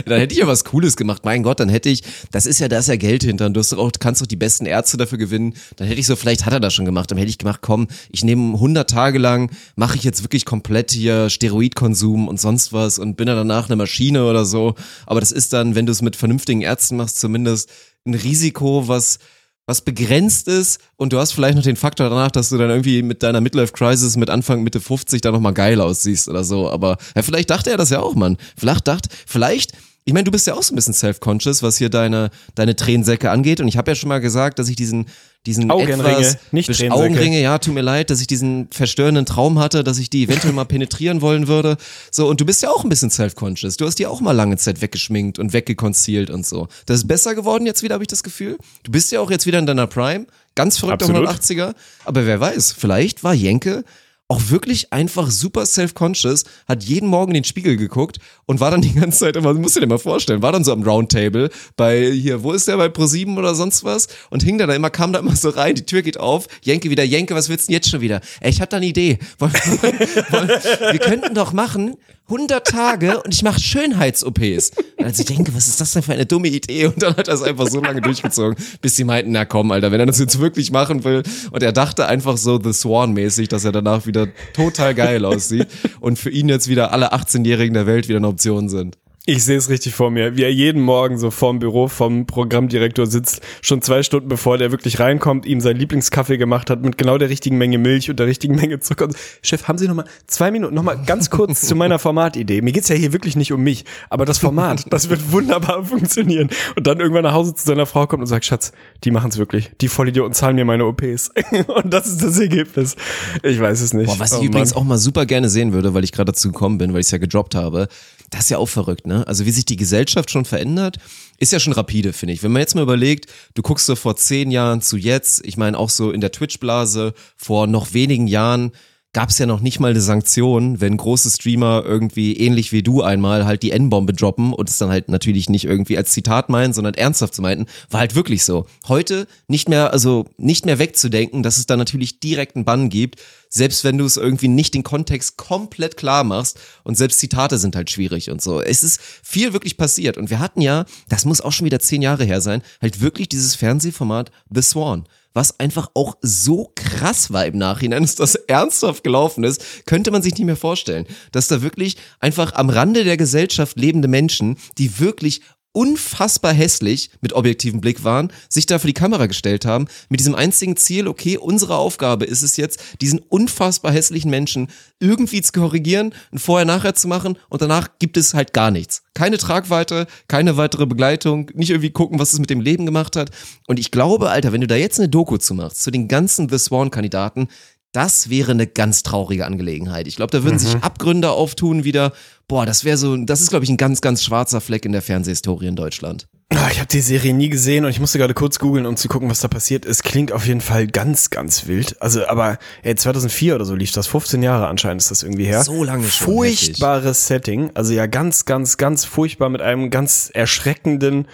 dann hätte ich ja was Cooles gemacht. Mein Gott, dann hätte ich, das ist ja, da ist ja Geld hinter. Und du doch auch, kannst doch die besten Ärzte dafür gewinnen. Dann hätte ich so, vielleicht hat er das schon gemacht. Dann hätte ich gemacht, komm, ich nehme 100 Tage lang, mache ich jetzt wirklich komplett hier Steroidkonsum und sonst was und bin dann danach eine Maschine oder so. Aber das ist dann, wenn du es mit vernünftigen Ärzten machst, zumindest ein Risiko, was was begrenzt ist und du hast vielleicht noch den Faktor danach, dass du dann irgendwie mit deiner Midlife-Crisis mit Anfang, Mitte 50 dann nochmal geil aussiehst oder so. Aber ja, vielleicht dachte er das ja auch, Mann. Vielleicht dachte, vielleicht, ich meine, du bist ja auch so ein bisschen self-conscious, was hier deine, deine Tränensäcke angeht. Und ich habe ja schon mal gesagt, dass ich diesen, diesen Augenringe, etwas, nicht Tränensäcke. Augenringe, ja, tut mir leid, dass ich diesen verstörenden Traum hatte, dass ich die eventuell mal penetrieren wollen würde. So, und du bist ja auch ein bisschen self-conscious. Du hast die auch mal lange Zeit weggeschminkt und weggeconcealt und so. Das ist besser geworden jetzt wieder, habe ich das Gefühl. Du bist ja auch jetzt wieder in deiner Prime. Ganz verrückter Absolut. 180er. Aber wer weiß, vielleicht war Jenke auch wirklich einfach super self-conscious, hat jeden Morgen in den Spiegel geguckt und war dann die ganze Zeit immer, du musst dir dir mal vorstellen, war dann so am Roundtable bei hier, wo ist der, bei Pro7 oder sonst was und hing da, da immer, kam da immer so rein, die Tür geht auf, Jenke wieder, Jenke, was willst du denn jetzt schon wieder? Ey, ich hab da eine Idee. Wollen, wollen, wir könnten doch machen, 100 Tage und ich mache Schönheits-OPs. Also ich denke, was ist das denn für eine dumme Idee? Und dann hat er es einfach so lange durchgezogen, bis sie meinten, na komm, Alter, wenn er das jetzt wirklich machen will. Und er dachte einfach so The Swan-mäßig, dass er danach wieder total geil aussieht und für ihn jetzt wieder alle 18-Jährigen der Welt wieder eine Option sind. Ich sehe es richtig vor mir, wie er jeden Morgen so vorm Büro vom Programmdirektor sitzt, schon zwei Stunden bevor der wirklich reinkommt, ihm seinen Lieblingskaffee gemacht hat mit genau der richtigen Menge Milch und der richtigen Menge Zucker. Chef, haben Sie noch mal zwei Minuten, noch mal ganz kurz zu meiner Formatidee. Mir geht's ja hier wirklich nicht um mich, aber das Format, das wird wunderbar funktionieren. Und dann irgendwann nach Hause zu seiner Frau kommt und sagt, Schatz, die machen's wirklich. Die Vollidioten zahlen mir meine OPs. und das ist das Ergebnis. Ich weiß es nicht. Boah, was ich Oh übrigens auch mal super gerne sehen würde, weil ich gerade dazu gekommen bin, weil ich es ja gedroppt habe, das ist ja auch verrückt, ne? Also wie sich die Gesellschaft schon verändert, ist ja schon rapide, finde ich. Wenn man jetzt mal überlegt, du guckst so vor zehn Jahren zu jetzt, ich meine auch so in der Twitch-Blase, vor noch wenigen Jahren gab es ja noch nicht mal eine Sanktion, wenn große Streamer irgendwie ähnlich wie du einmal halt die N-Bombe droppen und es dann halt natürlich nicht irgendwie als Zitat meinen, sondern ernsthaft zu meinten, war halt wirklich so. Heute nicht mehr, also nicht mehr wegzudenken, dass es da natürlich direkt einen Bann gibt, selbst wenn du es irgendwie nicht den Kontext komplett klar machst und selbst Zitate sind halt schwierig und so. Es ist viel wirklich passiert und wir hatten ja, das muss auch schon wieder zehn Jahre her sein, halt wirklich dieses Fernsehformat The Swan was einfach auch so krass war im Nachhinein, dass das ernsthaft gelaufen ist, könnte man sich nicht mehr vorstellen. Dass da wirklich einfach am Rande der Gesellschaft lebende Menschen, die wirklich unfassbar hässlich mit objektivem Blick waren, sich da vor die Kamera gestellt haben, mit diesem einzigen Ziel, okay, unsere Aufgabe ist es jetzt, diesen unfassbar hässlichen Menschen irgendwie zu korrigieren, ein Vorher-Nachher zu machen und danach gibt es halt gar nichts. Keine Tragweite, keine weitere Begleitung, nicht irgendwie gucken, was es mit dem Leben gemacht hat. Und ich glaube, Alter, wenn du da jetzt eine Doku zu machst, zu den ganzen The Swan-Kandidaten, das wäre eine ganz traurige Angelegenheit. Ich glaube, da würden sich Abgründe auftun wieder. Boah, das wäre so, das ist, glaube ich, ein ganz, ganz schwarzer Fleck in der Fernsehhistorie in Deutschland. Ah, Ich habe die Serie nie gesehen und ich musste gerade kurz googeln, um zu gucken, was da passiert. Es klingt auf jeden Fall ganz, ganz wild. Also, aber ey, 2004 oder so lief das, 15 Jahre anscheinend ist das irgendwie her. So lange schon, Furchtbares Setting, also ja ganz, ganz, ganz furchtbar mit einem ganz erschreckenden,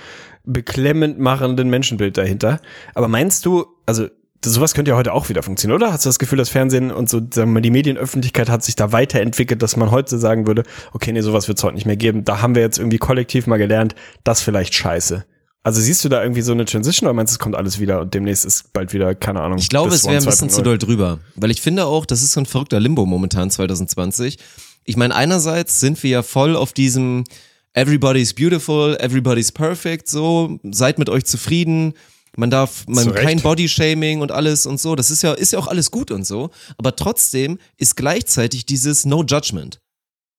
beklemmend machenden Menschenbild dahinter. Aber meinst du, also sowas könnte ja heute auch wieder funktionieren, oder? Hast du das Gefühl, das Fernsehen und so, sagen wir mal, die Medienöffentlichkeit hat sich da weiterentwickelt, dass man heute sagen würde, okay, nee, sowas wird es heute nicht mehr geben. Da haben wir jetzt irgendwie kollektiv mal gelernt, das vielleicht scheiße. Also siehst du da irgendwie so eine Transition oder meinst du, es kommt alles wieder und demnächst ist bald wieder, keine Ahnung. Ich glaube, es wäre ein bisschen 2.0? zu doll drüber. Weil ich finde auch, das ist so ein verrückter Limbo momentan 2020. Ich meine, einerseits sind wir ja voll auf diesem Everybody's beautiful, everybody's perfect, so, seid mit euch zufrieden. Man darf, man Zu Recht. kein Bodyshaming und alles und so. Das ist ja, ist ja auch alles gut und so. Aber trotzdem ist gleichzeitig dieses No Judgment.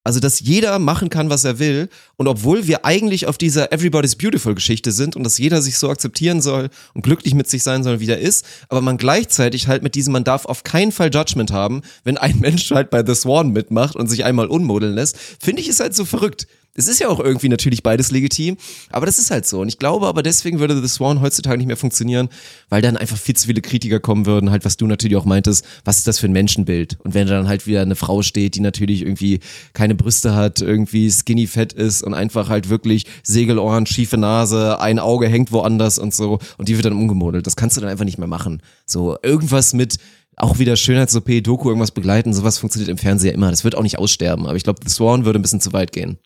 Also, dass jeder machen kann, was er will. Und obwohl wir eigentlich auf dieser Everybody's Beautiful Geschichte sind und dass jeder sich so akzeptieren soll und glücklich mit sich sein soll, wie er ist, aber man gleichzeitig halt mit diesem, man darf auf keinen Fall Judgment haben, wenn ein Mensch halt bei The Swan mitmacht und sich einmal unmodeln lässt, finde ich es halt so verrückt. Es ist ja auch irgendwie natürlich beides legitim, aber das ist halt so. Und ich glaube aber deswegen würde The Swan heutzutage nicht mehr funktionieren, weil dann einfach viel zu viele Kritiker kommen würden, halt was du natürlich auch meintest, was ist das für ein Menschenbild? Und wenn dann halt wieder eine Frau steht, die natürlich irgendwie keine Brüste hat, irgendwie skinny fett ist und einfach halt wirklich Segelohren, schiefe Nase, ein Auge hängt woanders und so und die wird dann umgemodelt. Das kannst du dann einfach nicht mehr machen. So irgendwas mit auch wieder Schönheits-OP, Doku, irgendwas begleiten, sowas funktioniert im Fernseher immer. Das wird auch nicht aussterben, aber ich glaube, The Swan würde ein bisschen zu weit gehen.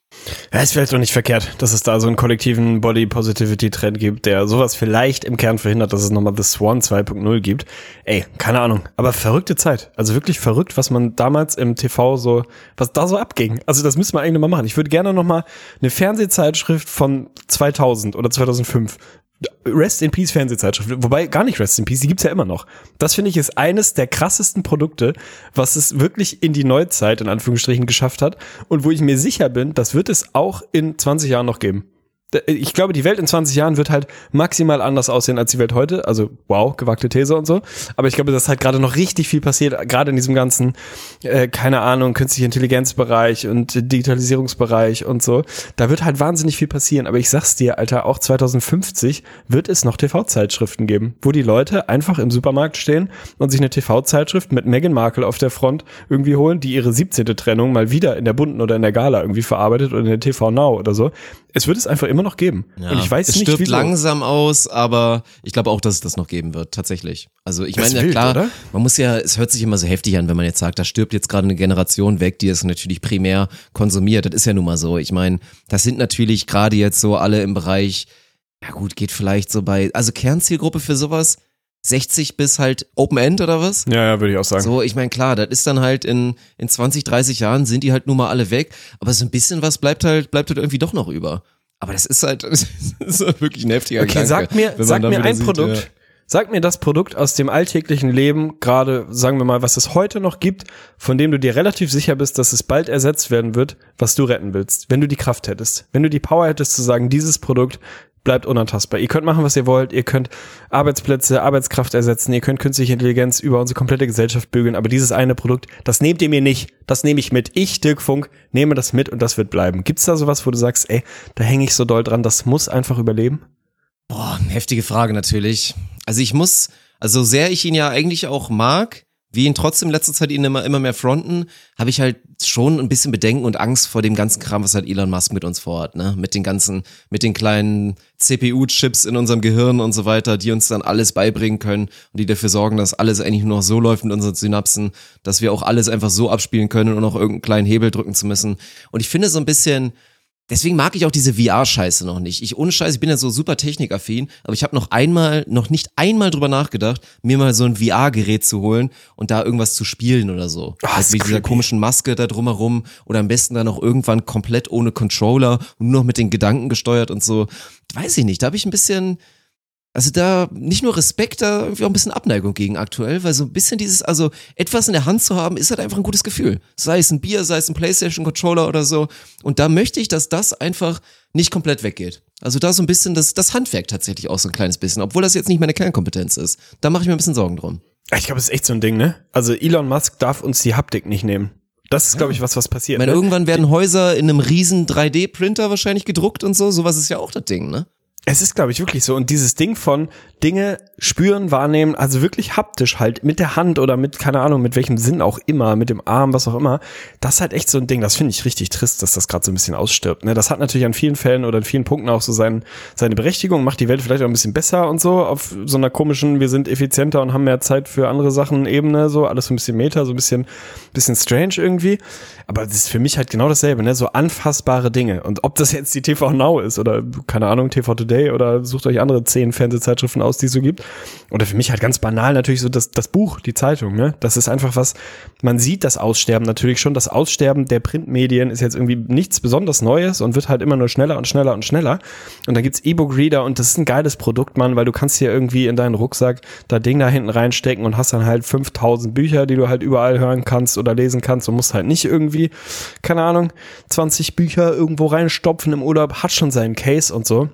Ja, ist vielleicht doch nicht verkehrt, dass es da so einen kollektiven Body Positivity Trend gibt, der sowas vielleicht im Kern verhindert, dass es nochmal The Swan 2.0 gibt. Ey, keine Ahnung, aber verrückte Zeit. Also wirklich verrückt, was man damals im TV so, was da so abging. Also das müssen wir eigentlich mal machen. Ich würde gerne nochmal eine Fernsehzeitschrift von 2000 oder 2005 Rest in Peace Fernsehzeitschrift, wobei gar nicht Rest in Peace, die gibt's ja immer noch. Das finde ich ist eines der krassesten Produkte, was es wirklich in die Neuzeit in Anführungsstrichen geschafft hat und wo ich mir sicher bin, das wird es auch in 20 Jahren noch geben. Ich glaube, die Welt in 20 Jahren wird halt maximal anders aussehen als die Welt heute. Also, wow, gewagte These und so. Aber ich glaube, dass halt gerade noch richtig viel passiert, gerade in diesem ganzen, äh, keine Ahnung, künstliche Intelligenzbereich und Digitalisierungsbereich und so. Da wird halt wahnsinnig viel passieren. Aber ich sag's dir, Alter, auch 2050 wird es noch TV-Zeitschriften geben, wo die Leute einfach im Supermarkt stehen und sich eine TV-Zeitschrift mit Meghan Markle auf der Front irgendwie holen, die ihre 17. Trennung mal wieder in der Bunten oder in der Gala irgendwie verarbeitet oder in der TV Now oder so. Es wird es einfach immer noch geben. und ich weiß es nicht, stirbt wieso. langsam aus, aber ich glaube auch, dass es das noch geben wird, tatsächlich. Also ich meine, ja wild, klar, oder? man muss ja, es hört sich immer so heftig an, wenn man jetzt sagt, da stirbt jetzt gerade eine Generation weg, die es natürlich primär konsumiert. Das ist ja nun mal so. Ich meine, das sind natürlich gerade jetzt so alle im Bereich, ja gut, geht vielleicht so bei, also Kernzielgruppe für sowas, 60 bis halt Open End oder was? Ja, ja, würde ich auch sagen. So, ich meine, klar, das ist dann halt in, in 20, 30 Jahren sind die halt nun mal alle weg, aber so ein bisschen was bleibt halt, bleibt halt irgendwie doch noch über. Aber das ist halt, das ist halt wirklich ein heftiger Okay, Gedanke, sag mir, sag mir ein sieht, Produkt. ja. Sag mir das Produkt aus dem alltäglichen Leben, gerade sagen wir mal, was es heute noch gibt, von dem du dir relativ sicher bist, dass es bald ersetzt werden wird, was du retten willst, wenn du die Kraft hättest, wenn du die Power hättest zu sagen, dieses Produkt bleibt unantastbar. Ihr könnt machen, was ihr wollt, ihr könnt Arbeitsplätze, Arbeitskraft ersetzen, ihr könnt künstliche Intelligenz über unsere komplette Gesellschaft bügeln, aber dieses eine Produkt, das nehmt ihr mir nicht, das nehme ich mit. Ich, Dirk Funk, nehme das mit und das wird bleiben. Gibt's da sowas, wo du sagst, ey, da hänge ich so doll dran, das muss einfach überleben? Boah, heftige Frage natürlich. Also ich muss, also so sehr ich ihn ja eigentlich auch mag, wie ihn trotzdem in letzter Zeit ihn immer, immer mehr fronten, habe ich halt schon ein bisschen Bedenken und Angst vor dem ganzen Kram, was halt Elon Musk mit uns vorhat, ne? Mit den ganzen, mit den kleinen CPU-Chips in unserem Gehirn und so weiter, die uns dann alles beibringen können und die dafür sorgen, dass alles eigentlich nur noch so läuft mit unseren Synapsen, dass wir auch alles einfach so abspielen können und noch irgendeinen kleinen Hebel drücken zu müssen. Und ich finde so ein bisschen, Deswegen mag ich auch diese VR-Scheiße noch nicht. Ich ohne Scheiß, ich bin ja so super technikaffin, aber ich habe noch einmal, noch nicht einmal drüber nachgedacht, mir mal so ein VR-Gerät zu holen und da irgendwas zu spielen oder so. Halt ist mit dieser creepy. komischen Maske da drumherum oder am besten dann auch irgendwann komplett ohne Controller und nur noch mit den Gedanken gesteuert und so. Weiß ich nicht, da habe ich ein bisschen, also da nicht nur Respekt, da irgendwie auch ein bisschen Abneigung gegen aktuell, weil so ein bisschen dieses, also etwas in der Hand zu haben, ist halt einfach ein gutes Gefühl. Sei es ein Bier, sei es ein Playstation-Controller oder so. Und da möchte ich, dass das einfach nicht komplett weggeht. Also da so ein bisschen das, das Handwerk tatsächlich auch so ein kleines bisschen, obwohl das jetzt nicht meine Kernkompetenz ist. Da mache ich mir ein bisschen Sorgen drum. Ich glaube, es ist echt so ein Ding, ne? Also Elon Musk darf uns die Haptik nicht nehmen. Das ist, glaube ich, was, was Ich passiert. meine, ne? irgendwann werden Häuser in einem riesen 3D-Printer wahrscheinlich gedruckt und so. Sowas ist ja auch das Ding, ne? Es ist, glaube ich, wirklich so. Und dieses Ding von Dinge spüren, wahrnehmen, also wirklich haptisch halt mit der Hand oder mit, keine Ahnung, mit welchem Sinn auch immer, mit dem Arm, was auch immer, das ist halt echt so ein Ding, das finde ich richtig trist, dass das gerade so ein bisschen ausstirbt. Ne? Das hat natürlich an vielen Fällen oder in vielen Punkten auch so sein, seine Berechtigung, macht die Welt vielleicht auch ein bisschen besser und so, auf so einer komischen, wir sind effizienter und haben mehr Zeit für andere Sachen, Ebene, so, alles so ein bisschen Meta, so ein bisschen, bisschen strange irgendwie. Aber das ist für mich halt genau dasselbe, ne? So anfassbare Dinge. Und ob das jetzt die TV Now ist oder, keine Ahnung, TV Today oder sucht euch andere zehn Fernsehzeitschriften aus, die es so gibt. Oder für mich halt ganz banal natürlich so das, das Buch, die Zeitung, ne? Das ist einfach was, man sieht das Aussterben natürlich schon. Das Aussterben der Printmedien ist jetzt irgendwie nichts besonders Neues und wird halt immer nur schneller und schneller und schneller. Und dann gibt's E-Book-Reader und das ist ein geiles Produkt, Mann, weil du kannst hier irgendwie in deinen Rucksack da Ding da hinten reinstecken und hast dann halt 5000 Bücher, die du halt überall hören kannst oder lesen kannst und musst halt nicht irgendwie, keine Ahnung, 20 Bücher irgendwo reinstopfen im Urlaub, hat schon seinen Case und so.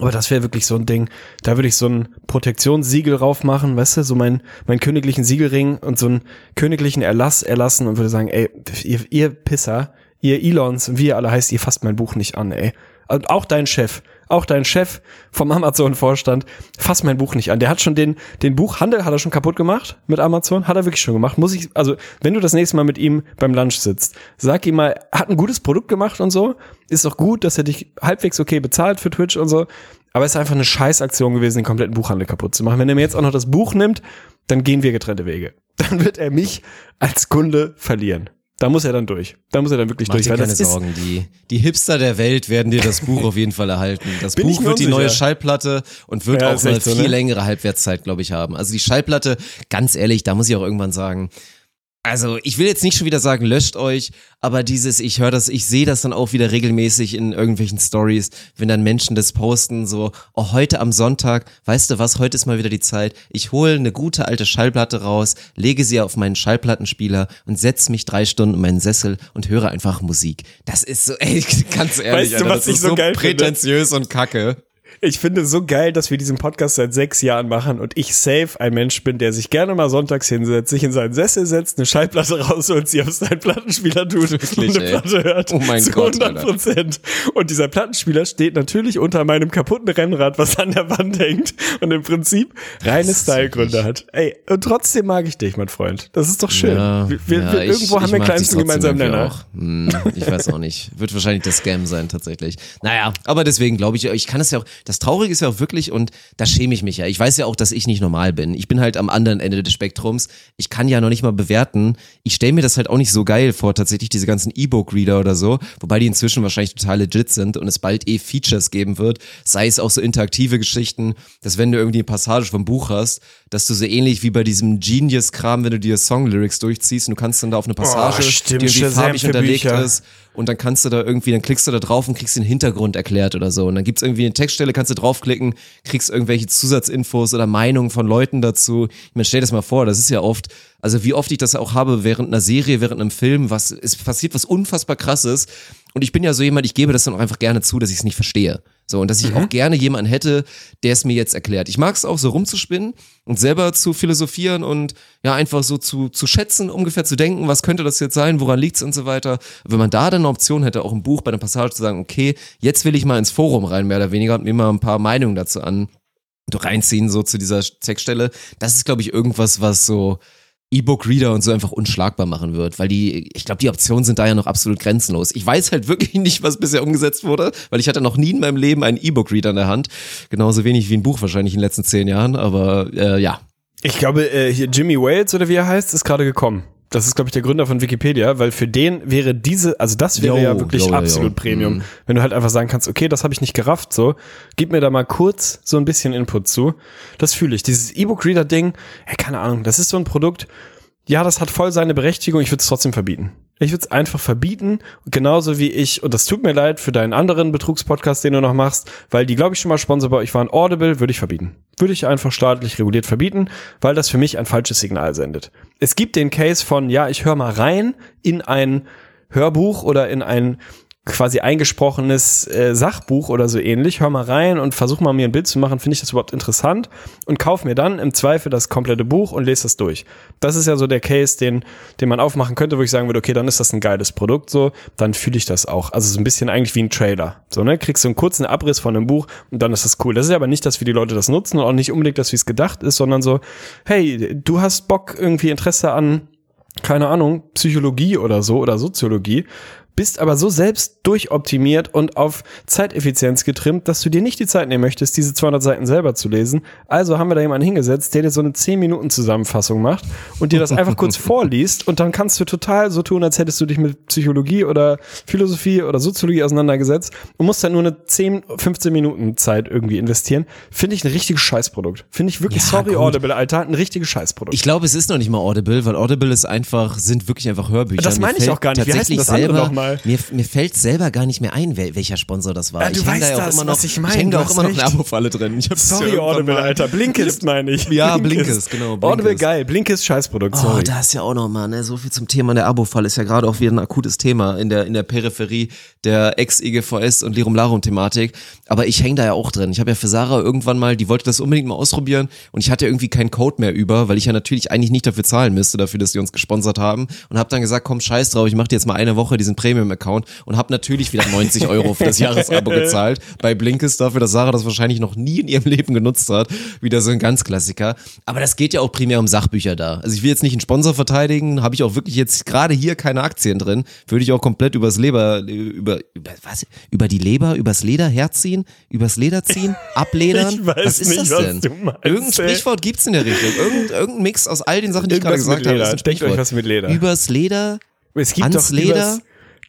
Aber das wäre wirklich so ein Ding. Da würde ich so ein Protektionssiegel raufmachen, weißt du, so mein, mein königlichen Siegelring und so einen königlichen Erlass erlassen und würde sagen, ey, ihr, ihr Pisser, ihr Elons wie ihr alle heißt, ihr fasst mein Buch nicht an, ey. Und auch dein Chef, auch dein Chef vom Amazon-Vorstand, fass mein Buch nicht an. Der hat schon den, den Buchhandel hat er schon kaputt gemacht mit Amazon, hat er wirklich schon gemacht. Muss ich, also, wenn du das nächste Mal mit ihm beim Lunch sitzt, sag ihm mal, hat ein gutes Produkt gemacht und so, ist doch gut, dass er dich halbwegs okay bezahlt für Twitch und so, aber es ist einfach eine Scheißaktion gewesen, den kompletten Buchhandel kaputt zu machen. Wenn er mir jetzt auch noch das Buch nimmt, dann gehen wir getrennte Wege. Dann wird er mich als Kunde verlieren. Da muss er dann durch. Da muss er dann wirklich Mach durch. dir keine Sorgen, die, die Hipster der Welt werden dir das Buch auf jeden Fall erhalten. Das Bin Buch wird die neue Schallplatte und wird Ja, auch eine so, viel ne? längere Halbwertszeit, glaube ich, haben. Also die Schallplatte, ganz ehrlich, da muss ich auch irgendwann sagen, also ich will jetzt nicht schon wieder sagen, löscht euch, aber dieses, ich höre das, ich sehe das dann auch wieder regelmäßig in irgendwelchen Stories, wenn dann Menschen das posten, so, oh, heute am Sonntag, weißt du was, heute ist mal wieder die Zeit, ich hole eine gute alte Schallplatte raus, lege sie auf meinen Schallplattenspieler und setze mich drei Stunden in meinen Sessel und höre einfach Musik. Das ist so, ey, ganz ehrlich, Weißt du, Alter, was das ich ist so so geil finde? prätentiös und kacke. Ich finde so geil, dass wir diesen Podcast seit sechs Jahren machen und ich safe ein Mensch bin, der sich gerne mal sonntags hinsetzt, sich in seinen Sessel setzt, eine Schallplatte rausholt, sie auf seinen Plattenspieler tut Wirklich, und eine ey. Platte hört. Oh mein zu Gott, 100 Prozent. Und dieser Plattenspieler steht natürlich unter meinem kaputten Rennrad, was an der Wand hängt und im Prinzip reine Stylegründe hat. Ey, und trotzdem mag ich dich, mein Freund. Das ist doch schön. Ja, wir, wir, ja, wir, irgendwo ich haben wir einen kleinsten gemeinsamen Nenner. Auch. Hm, ich weiß auch nicht. Wird wahrscheinlich der Scam sein, tatsächlich. Naja, aber deswegen glaube ich, ich kann es ja auch, das Traurige ist ja auch wirklich, und da schäme ich mich ja. Ich weiß ja auch, dass ich nicht normal bin. Ich bin halt am anderen Ende des Spektrums. Ich kann ja noch nicht mal bewerten. Ich stelle mir das halt auch nicht so geil vor, tatsächlich diese ganzen E-Book-Reader oder so, wobei die inzwischen wahrscheinlich total legit sind und es bald eh Features geben wird, sei es auch so interaktive Geschichten, dass wenn du irgendwie eine Passage vom Buch hast, dass du so ähnlich wie bei diesem Genius-Kram, wenn du dir Song-Lyrics durchziehst und du kannst dann da auf eine Passage, stimmt, die irgendwie farbig unterlegt Bücher. ist und dann kannst du da irgendwie, dann klickst du da drauf und kriegst den Hintergrund erklärt oder so. Und dann gibt's irgendwie eine Textstelle, kannst du draufklicken, kriegst irgendwelche Zusatzinfos oder Meinungen von Leuten dazu. Ich meine, stell dir das mal vor, das ist ja oft, also wie oft ich das auch habe während einer Serie, während einem Film, was, es passiert was unfassbar krasses. Und ich bin ja so jemand, ich gebe das dann auch einfach gerne zu, dass ich es nicht verstehe. So, und dass ich auch gerne jemanden hätte, der es mir jetzt erklärt. Ich mag es auch so rumzuspinnen und selber zu philosophieren und ja, einfach so zu, zu schätzen, ungefähr zu denken, was könnte das jetzt sein, woran liegt's und so weiter. Wenn man da dann eine Option hätte, auch im Buch bei einer Passage zu sagen, okay, jetzt will ich mal ins Forum rein, mehr oder weniger, und mir mal ein paar Meinungen dazu an reinziehen, so zu dieser Textstelle. Das ist, glaube ich, irgendwas, was so E-Book-Reader und so einfach unschlagbar machen wird, weil die, ich glaube, die Optionen sind da ja noch absolut grenzenlos. Ich weiß halt wirklich nicht, was bisher umgesetzt wurde, weil ich hatte noch nie in meinem Leben einen E-Book-Reader in der Hand. Genauso wenig wie ein Buch wahrscheinlich in den letzten zehn Jahren, aber äh, ja. Ich glaube, äh, hier Jimmy Wales oder wie er heißt, ist gerade gekommen. Das ist, glaube ich, der Gründer von Wikipedia, weil für den wäre diese, also das wäre Jo, ja wirklich jo, absolut jo. Premium. Mhm. Wenn du halt einfach sagen kannst, okay, das habe ich nicht gerafft, so, gib mir da mal kurz so ein bisschen Input zu. Das fühle ich. Dieses E-Book-Reader-Ding, hey, keine Ahnung, das ist so ein Produkt, ja, das hat voll seine Berechtigung, ich würde es trotzdem verbieten. Ich würde es einfach verbieten, genauso wie ich, und das tut mir leid für deinen anderen Betrugspodcast, den du noch machst, weil die, glaube ich, schon mal Sponsor bei euch waren, Audible, würde ich verbieten. Würde ich einfach staatlich reguliert verbieten, weil das für mich ein falsches Signal sendet. Es gibt den Case von, ja, ich höre mal rein in ein Hörbuch oder in ein quasi eingesprochenes äh, Sachbuch oder so ähnlich, hör mal rein und versuch mal mir ein Bild zu machen, finde ich das überhaupt interessant und kauf mir dann im Zweifel das komplette Buch und lese das durch. Das ist ja so der Case, den, den man aufmachen könnte, wo ich sagen würde, okay, dann ist das ein geiles Produkt so, dann fühle ich das auch. Also so ein bisschen eigentlich wie ein Trailer. So, ne? Kriegst du einen kurzen Abriss von einem Buch und dann ist das cool. Das ist aber nicht, dass wir die Leute das nutzen und auch nicht unbedingt, dass wie es gedacht ist, sondern so, hey, du hast Bock, irgendwie Interesse an keine Ahnung, Psychologie oder so oder Soziologie, bist aber so selbst durchoptimiert und auf Zeiteffizienz getrimmt, dass du dir nicht die Zeit nehmen möchtest, diese 200 Seiten selber zu lesen. Also haben wir da jemanden hingesetzt, der dir so eine 10 Minuten Zusammenfassung macht und dir das einfach kurz vorliest und dann kannst du total so tun, als hättest du dich mit Psychologie oder Philosophie oder Soziologie auseinandergesetzt und musst dann nur eine 10, 15 Minuten Zeit irgendwie investieren. Finde ich ein richtiges Scheißprodukt. Finde ich wirklich, Ja, sorry gut. Audible, Alter, ein richtiges Scheißprodukt. Ich glaube, es ist noch nicht mal Audible, weil Audible ist einfach, sind wirklich einfach Hörbücher. Das meine ich auch gar nicht. Wie heißt tatsächlich das andere selber, nochmal? Mir, mir fällt selber gar nicht mehr ein, wel, welcher Sponsor das war. Ja, du ich weißt da ja auch das, immer noch, was ich meine, häng da du auch immer noch eine. Abo-Falle drin. Ich hab's ja Sorry, irgendwann Audible, mal- Alter. Blinkist meine ich. Ja, Blinkist, genau, Audible Blinkist. geil. Blinkist Scheißprodukt, Oh, sorry. da ist ja auch noch mal, ne, so viel zum Thema der Abo-Fall ist ja gerade auch wieder ein akutes Thema in der in der Peripherie der Ex-IGVS und Lirum Larum Thematik, aber ich hänge da ja auch drin. Ich habe ja für Sarah irgendwann mal, die wollte das unbedingt mal ausprobieren und ich hatte irgendwie keinen Code mehr über, weil ich ja natürlich eigentlich nicht dafür zahlen müsste, dafür, dass die uns gesponsert haben und habe dann gesagt, komm, scheiß drauf, ich mache dir jetzt mal eine Woche diesen Premium-Account und habe natürlich wieder 90 Euro für das Jahresabo gezahlt bei Blinkist dafür, dass Sarah das wahrscheinlich noch nie in ihrem Leben genutzt hat. Wieder so ein ganz Klassiker. Aber das geht ja auch primär um Sachbücher da. Also ich will jetzt nicht einen Sponsor verteidigen, habe ich auch wirklich jetzt gerade hier keine Aktien drin. Würde ich auch komplett übers Leber, über, über was? Über die Leber, übers Leder herziehen, übers Leder ziehen, abledern. Was ist nicht, das denn? meinst, Irgendein. Sprichwort gibt's in der Richtung. Irgend, irgendein Mix aus all den Sachen, die ich gerade Irgendwas gesagt habe. Ist ein Denkt euch Sprichwort. was mit Leder. Übers Leder. Es gibt ans doch Leder.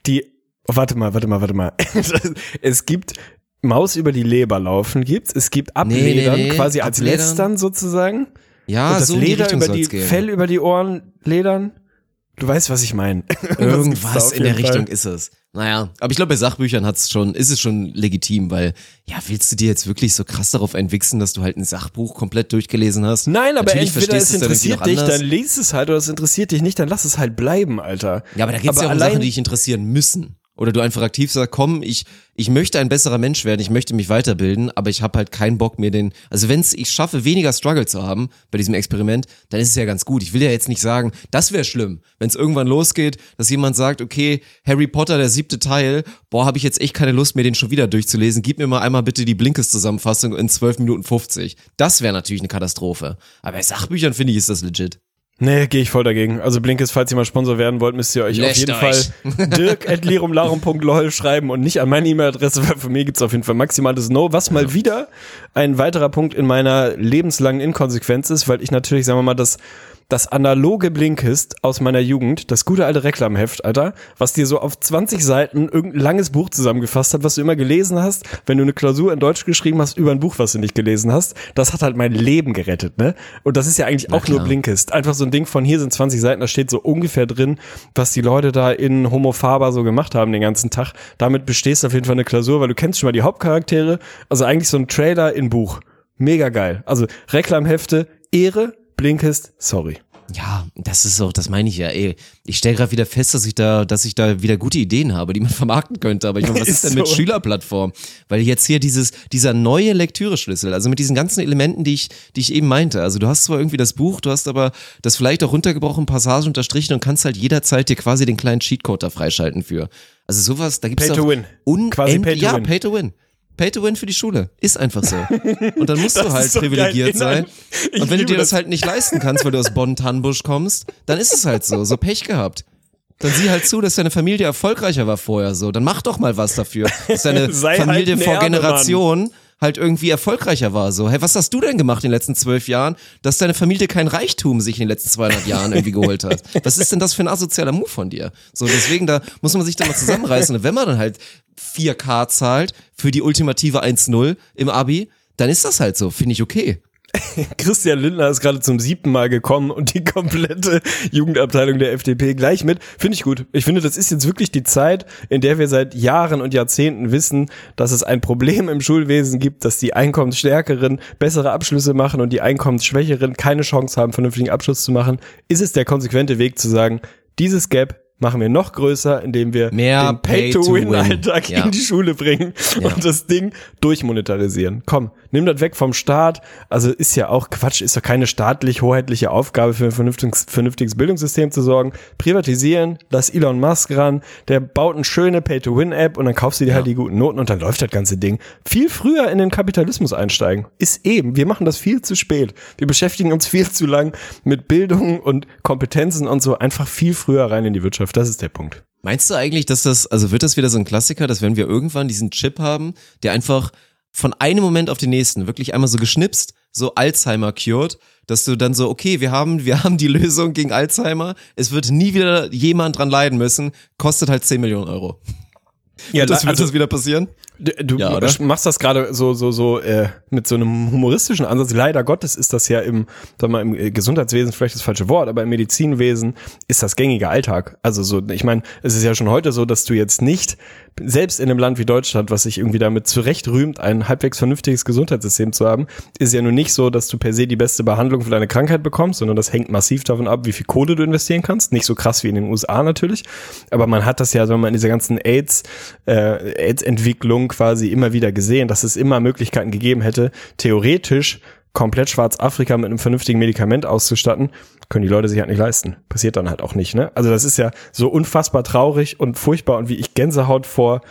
Die. Oh, warte mal, warte mal, warte mal. es gibt Maus über die Leber laufen gibt's. Es gibt Abledern, nee, nee. quasi als Abledern. Letztern sozusagen. Ja, Und das so die Leder Richtung über die gehen. Fell über die Ohren ledern. Du weißt, was ich meine. Irgendwas in der Richtung ist es. Naja, aber ich glaube, bei Sachbüchern hat's schon, ist es schon legitim, weil, ja, willst du dir jetzt wirklich so krass darauf einwichsen, dass du halt ein Sachbuch komplett durchgelesen hast? Nein, aber Natürlich entweder es interessiert dich, anders. dann liest es halt, oder es interessiert dich nicht, dann lass es halt bleiben, Alter. Ja, aber da geht's ja auch um Sachen, die dich interessieren müssen. Oder du einfach aktiv sagst, komm, ich, ich möchte ein besserer Mensch werden, ich möchte mich weiterbilden, aber ich habe halt keinen Bock mir den. Also wenn's ich schaffe, weniger Struggle zu haben bei diesem Experiment, dann ist es ja ganz gut. Ich will ja jetzt nicht sagen, das wäre schlimm, wenn es irgendwann losgeht, dass jemand sagt, okay, Harry Potter, der siebte Teil, boah, habe ich jetzt echt keine Lust, mir den schon wieder durchzulesen. Gib mir mal einmal bitte die Blinkes-Zusammenfassung in 12 Minuten 50. Das wäre natürlich eine Katastrophe. Aber bei Sachbüchern finde ich, ist das legit. Nee, gehe ich voll dagegen. Also Blinkes, falls ihr mal Sponsor werden wollt, müsst ihr euch auf Löscht jeden euch. Fall dirk.lirumlarum.lol schreiben und nicht an meine E-Mail-Adresse, weil von mir gibt's auf jeden Fall maximales No, was mal wieder ein weiterer Punkt in meiner lebenslangen Inkonsequenz ist, weil ich natürlich, sagen wir mal, das das analoge Blinkist aus meiner Jugend, das gute alte Reklamheft, Alter, was dir so auf 20 Seiten irgendein langes Buch zusammengefasst hat, was du immer gelesen hast, wenn du eine Klausur in Deutsch geschrieben hast über ein Buch, was du nicht gelesen hast, das hat halt mein Leben gerettet, ne? Und das ist ja eigentlich auch nur klar. Blinkist. Einfach so ein Ding von hier sind 20 Seiten, da steht so ungefähr drin, was die Leute da in Homo Faber so gemacht haben den ganzen Tag. Damit bestehst du auf jeden Fall eine Klausur, weil du kennst schon mal die Hauptcharaktere. Also eigentlich so ein Trailer in Buch. Mega geil. Also Reklamhefte, Ehre, Blinkist, sorry. Ja, das ist auch, das meine ich ja, ey. Ich stelle gerade wieder fest, dass ich da, dass ich da wieder gute Ideen habe, die man vermarkten könnte. Aber ich meine, was ist Ist denn mit so. Schülerplattform? Weil jetzt hier dieses, dieser neue Lektüreschlüssel, also mit diesen ganzen Elementen, die ich, die ich eben meinte. Also du hast zwar irgendwie das Buch, du hast aber das vielleicht auch runtergebrochen, Passagen unterstrichen und kannst halt jederzeit dir quasi den kleinen Cheatcode da freischalten für. Also sowas, da gibt's Pay to win. Quasi pay to ja, win. Pay to win. Pay to win für die Schule. Ist einfach so. Und dann musst du halt so privilegiert sein. Und wenn du dir das das. halt nicht leisten kannst, weil du aus Bonn-Tannbusch kommst, dann ist es halt so. So Pech gehabt. Dann sieh halt zu, dass deine Familie erfolgreicher war vorher so. Dann mach doch mal was dafür. Dass deine halt Familie ein vor. Generationen halt irgendwie erfolgreicher war. So, hey, was hast du denn gemacht in den letzten zwölf Jahren, dass deine Familie kein Reichtum sich in den letzten 200 Jahren irgendwie geholt hat? Was ist denn das für ein asozialer Move von dir? So, deswegen, da muss man sich dann mal zusammenreißen. Und wenn man dann halt 4K zahlt für die ultimative 1-0 im Abi, dann ist das halt so. Finde ich okay. Christian Lindner ist gerade zum siebten Mal gekommen und die komplette Jugendabteilung der FDP gleich mit. Finde ich gut. Ich finde, das ist jetzt wirklich die Zeit, in der wir seit Jahren und Jahrzehnten wissen, dass es ein Problem im Schulwesen gibt, dass die Einkommensstärkeren bessere Abschlüsse machen und die Einkommensschwächeren keine Chance haben, vernünftigen Abschluss zu machen. Ist es der konsequente Weg zu sagen, dieses Gap machen wir noch größer, indem wir Mehr den Pay-to-Win-Alltag Pay to win. Ja. in die Schule bringen und das Ding durchmonetarisieren. Komm, nimm das weg vom Staat. Also ist ja auch Quatsch, ist doch keine staatlich hoheitliche Aufgabe für ein vernünftiges, vernünftiges Bildungssystem zu sorgen. Privatisieren, lass Elon Musk ran, der baut eine schöne Pay-to-Win-App und dann kaufst du dir halt die guten Noten und dann läuft das ganze Ding. Viel früher in den Kapitalismus einsteigen. Ist eben, wir machen das viel zu spät. Wir beschäftigen uns viel zu lang mit Bildung und Kompetenzen und so einfach viel früher rein in die Wirtschaft. Das ist der Punkt. Meinst du eigentlich, dass das, also wird das wieder so ein Klassiker, dass wenn wir irgendwann diesen Chip haben, der einfach von einem Moment auf den nächsten wirklich einmal so geschnipst, so Alzheimer cured, dass du dann so, okay, wir haben, wir haben die Lösung gegen Alzheimer, es wird nie wieder jemand dran leiden müssen, kostet halt 10 Millionen Euro. Ja, das, wird also- das wieder passieren? Du, Ja, machst das gerade so so so äh, mit so einem humoristischen Ansatz. Leider Gottes ist das ja im, sag mal, im äh, Gesundheitswesen vielleicht das falsche Wort, aber im Medizinwesen ist das gängiger Alltag. Also so, ich meine, es ist ja schon heute so, dass du jetzt nicht selbst in einem Land wie Deutschland, was sich irgendwie damit zurecht rühmt, ein halbwegs vernünftiges Gesundheitssystem zu haben, ist ja nun nicht so, dass du per se die beste Behandlung für deine Krankheit bekommst, sondern das hängt massiv davon ab, wie viel Kohle du investieren kannst. Nicht so krass wie in den USA natürlich, aber man hat das ja, wenn man in dieser ganzen AIDS, äh, AIDS-Entwicklung quasi immer wieder gesehen, dass es immer Möglichkeiten gegeben hätte, theoretisch komplett Schwarzafrika mit einem vernünftigen Medikament auszustatten, können die Leute sich halt nicht leisten. Passiert dann halt auch nicht, ne? Also das ist ja so unfassbar traurig und furchtbar und wie ich Gänsehaut vor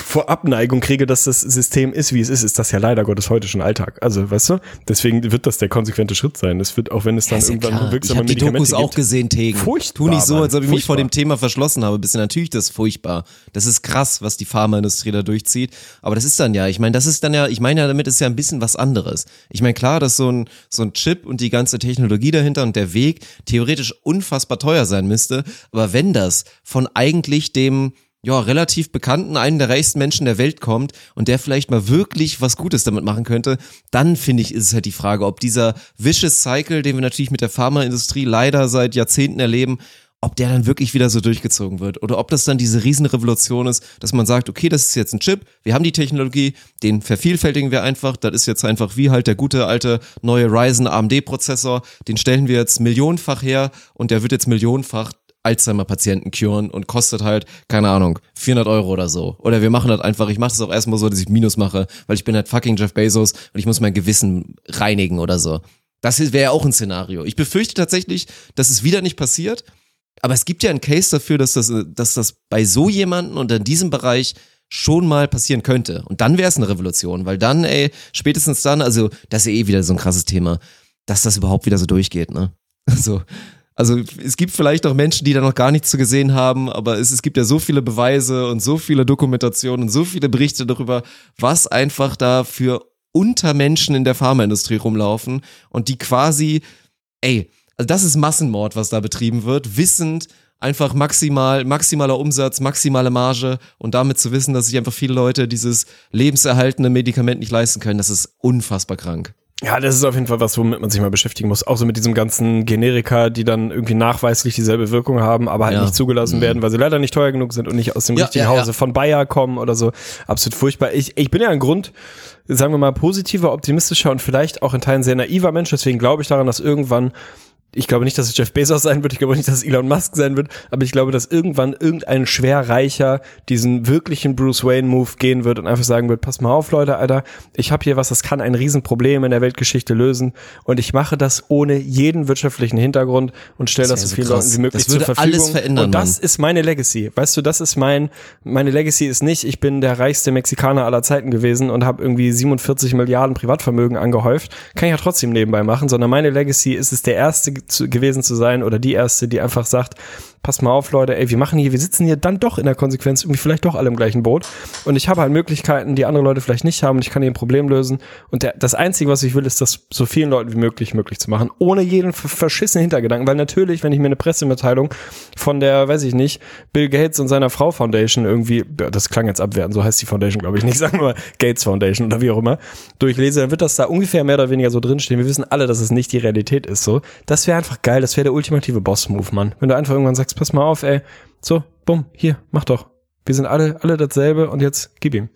vor Abneigung kriege, dass das System ist, wie es ist, ist das ja leider Gottes heute schon Alltag. Also, weißt du, deswegen wird das der konsequente Schritt sein. Es wird, auch wenn es dann ja irgendwann klar. Ich wirksame habe die Medikamente Dokus auch gibt. gesehen, Tegen. Furchtbar, Tu nicht so, als ob ich mich vor Furchtbar. dem Thema verschlossen habe. Bisschen natürlich das ist furchtbar. Das ist krass, was die Pharmaindustrie da durchzieht. Aber das ist dann ja, ich meine, das ist dann ja, ich meine ja damit ist ja ein bisschen was anderes. Ich meine, klar, dass so ein, so ein Chip und die ganze Technologie dahinter und der Weg theoretisch unfassbar teuer sein müsste. Aber wenn das von eigentlich dem ja, relativ bekannten, einen der reichsten Menschen der Welt kommt und der vielleicht mal wirklich was Gutes damit machen könnte, dann finde ich, ist es halt die Frage, ob dieser vicious Cycle, den wir natürlich mit der Pharmaindustrie leider seit Jahrzehnten erleben, ob der dann wirklich wieder so durchgezogen wird oder ob das dann diese Riesenrevolution ist, dass man sagt, okay, das ist jetzt ein Chip, wir haben die Technologie, den vervielfältigen wir einfach, das ist jetzt einfach wie halt der gute alte neue Ryzen AMD Prozessor, den stellen wir jetzt millionenfach her und der wird jetzt millionenfach Alzheimer-Patienten curen und kostet halt, keine Ahnung, 400 Euro oder so. Oder wir machen das einfach, ich mache das auch erstmal so, dass ich Minus mache, weil ich bin halt fucking Jeff Bezos und ich muss mein Gewissen reinigen oder so. Das wäre ja auch ein Szenario. Ich befürchte tatsächlich, dass es wieder nicht passiert, aber es gibt ja einen Case dafür, dass das, dass das bei so jemanden und in diesem Bereich schon mal passieren könnte. Und dann wäre es eine Revolution, weil dann, ey, spätestens dann, also das ist ja eh wieder so ein krasses Thema, dass das überhaupt wieder so durchgeht, ne? Also, also es gibt vielleicht auch Menschen, die da noch gar nichts zu gesehen haben, aber es, es gibt ja so viele Beweise und so viele Dokumentationen und so viele Berichte darüber, was einfach da für Untermenschen in der Pharmaindustrie rumlaufen und die quasi, ey, also das ist Massenmord, was da betrieben wird, wissend einfach maximal, maximaler Umsatz, maximale Marge und damit zu wissen, dass sich einfach viele Leute dieses lebenserhaltende Medikament nicht leisten können, das ist unfassbar krank. Ja, das ist auf jeden Fall was, womit man sich mal beschäftigen muss. Auch so mit diesem ganzen Generika, die dann irgendwie nachweislich dieselbe Wirkung haben, aber halt Ja. nicht zugelassen Mhm. werden, weil sie leider nicht teuer genug sind und nicht aus dem Ja, richtigen ja. Hause von Bayer kommen oder so. Absolut furchtbar. Ich, ich bin ja ein Grund, sagen wir mal, positiver, optimistischer und vielleicht auch in Teilen sehr naiver Mensch. Deswegen glaube ich daran, dass irgendwann ich glaube nicht, dass es Jeff Bezos sein wird, ich glaube nicht, dass es Elon Musk sein wird, aber ich glaube, dass irgendwann irgendein Schwerreicher diesen wirklichen Bruce Wayne Move gehen wird und einfach sagen wird, pass mal auf, Leute, Alter, ich habe hier was, das kann ein Riesenproblem in der Weltgeschichte lösen und ich mache das ohne jeden wirtschaftlichen Hintergrund und stelle das, Das so vielen krass. Leuten wie möglich Das würde zur Verfügung. alles verändern, und das Mann. ist meine Legacy. Weißt du, das ist mein meine Legacy ist nicht, ich bin der reichste Mexikaner aller Zeiten gewesen und habe irgendwie 47 Milliarden Privatvermögen angehäuft. Kann ich ja trotzdem nebenbei machen, sondern meine Legacy ist es der erste zu, gewesen zu sein oder die erste, die einfach sagt, passt mal auf, Leute, ey, wir machen hier, wir sitzen hier dann doch in der Konsequenz irgendwie vielleicht doch alle im gleichen Boot und ich habe halt Möglichkeiten, die andere Leute vielleicht nicht haben und ich kann hier ein Problem lösen und der, das einzige, was ich will, ist das so vielen Leuten wie möglich möglich zu machen, ohne jeden ver- verschissenen Hintergedanken, weil natürlich, wenn ich mir eine Pressemitteilung von der, weiß ich nicht, Bill Gates und seiner Frau Foundation irgendwie, ja, das klang jetzt abwerten, so heißt die Foundation, glaube ich nicht, sagen wir Gates Foundation oder wie auch immer, durchlese, dann wird das da ungefähr mehr oder weniger so drinstehen. Wir wissen alle, dass es nicht die Realität ist, so. Das wäre einfach geil, das wäre der ultimative Boss-Move, Mann. Wenn du einfach irgendwann sagst, pass mal auf, ey, so, bumm, hier, mach doch. Wir sind alle, alle dasselbe und jetzt gib ihm.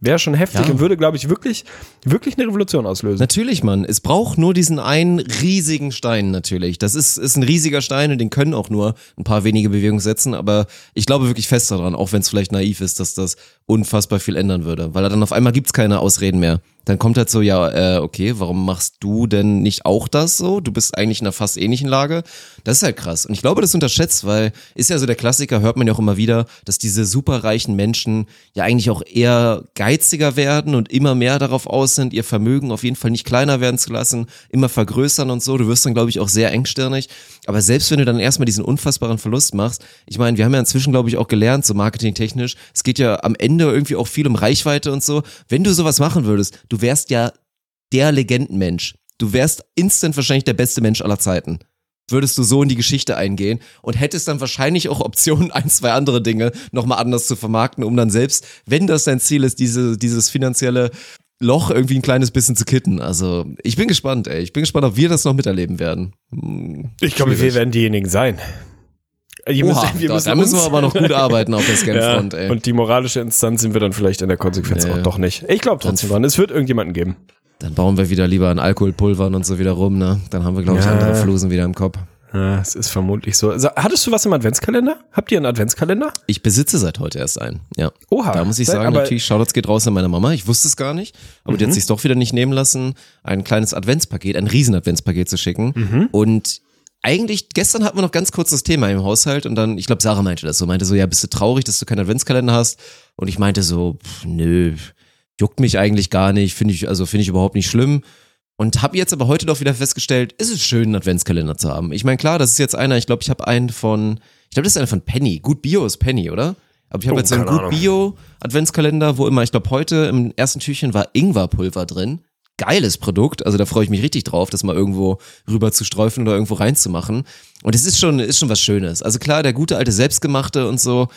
Wäre schon heftig Ja. und würde, glaube ich, wirklich, wirklich eine Revolution auslösen. Natürlich, Mann. Es braucht nur diesen einen riesigen Stein natürlich. Das ist, ist ein riesiger Stein und den können auch nur ein paar wenige Bewegungen setzen. Aber ich glaube wirklich fest daran, auch wenn es vielleicht naiv ist, dass das unfassbar viel ändern würde. Weil dann auf einmal gibt's keine Ausreden mehr. Dann kommt halt so, ja, äh, okay, warum machst du denn nicht auch das so? Du bist eigentlich in einer fast ähnlichen Lage. Das ist halt krass. Und ich glaube, das unterschätzt, weil ist ja so der Klassiker, hört man ja auch immer wieder, dass diese superreichen Menschen ja eigentlich auch eher geiziger werden und immer mehr darauf aus sind, ihr Vermögen auf jeden Fall nicht kleiner werden zu lassen, immer vergrößern und so. Du wirst dann, glaube ich, auch sehr engstirnig. Aber selbst wenn du dann erstmal diesen unfassbaren Verlust machst, ich meine, wir haben ja inzwischen, glaube ich, auch gelernt, so marketingtechnisch, es geht ja am Ende irgendwie auch viel um Reichweite und so. Wenn du sowas machen würdest, du wärst ja der Legendenmensch. Du wärst instant wahrscheinlich der beste Mensch aller Zeiten. Würdest du so in die Geschichte eingehen und hättest dann wahrscheinlich auch Optionen, ein, zwei andere Dinge nochmal anders zu vermarkten, um dann selbst, wenn das dein Ziel ist, diese, dieses finanzielle Loch irgendwie ein kleines bisschen zu kitten. Also ich bin gespannt, ey. Ich bin gespannt, ob wir das noch miterleben werden. Hm, Ich glaube, wir werden diejenigen sein. Wir Oha, da, da müssen wir aber noch gut arbeiten auf der Scanfront, ja, ey. Und die moralische Instanz sind wir dann vielleicht in der Konsequenz Nee. auch doch nicht. Ich glaube trotzdem dran. Es wird irgendjemanden geben. Dann bauen wir wieder lieber an Alkoholpulvern und so wieder rum, ne? Dann haben wir, glaube ich, Ja. andere Flusen wieder im Kopf. Ja, es ist vermutlich so. Also, hattest du was im Adventskalender? Habt ihr einen Adventskalender? Ich besitze seit heute erst einen, ja. Oha. Da muss ich sagen, aber- natürlich, Shoutouts geht raus an meine Mama. Ich wusste es gar nicht, aber die hat sich doch wieder nicht nehmen lassen, ein kleines Adventspaket, ein Riesen-Adventspaket zu schicken. Und eigentlich, gestern hatten wir noch ganz kurz das Thema im Haushalt und dann, ich glaube, Sarah meinte das so, meinte so, ja, bist du traurig, dass du keinen Adventskalender hast? Und ich meinte so, pff, nö, juckt mich eigentlich gar nicht, finde ich, also finde ich überhaupt nicht schlimm. Und habe jetzt aber heute doch wieder festgestellt, ist es schön, einen Adventskalender zu haben. Ich meine, klar, das ist jetzt einer, ich glaube, ich habe einen von, ich glaube, das ist einer von Penny. Gut Bio ist Penny, oder? Aber ich habe Oh, jetzt so einen Gut Ahnung. Bio Adventskalender, wo immer, ich glaube, heute im ersten Türchen war Ingwerpulver drin. Geiles Produkt, also da freue ich mich richtig drauf, das mal irgendwo rüber zu streufen oder irgendwo reinzumachen. Und es ist schon, ist schon was Schönes. Also klar, der gute alte Selbstgemachte und so.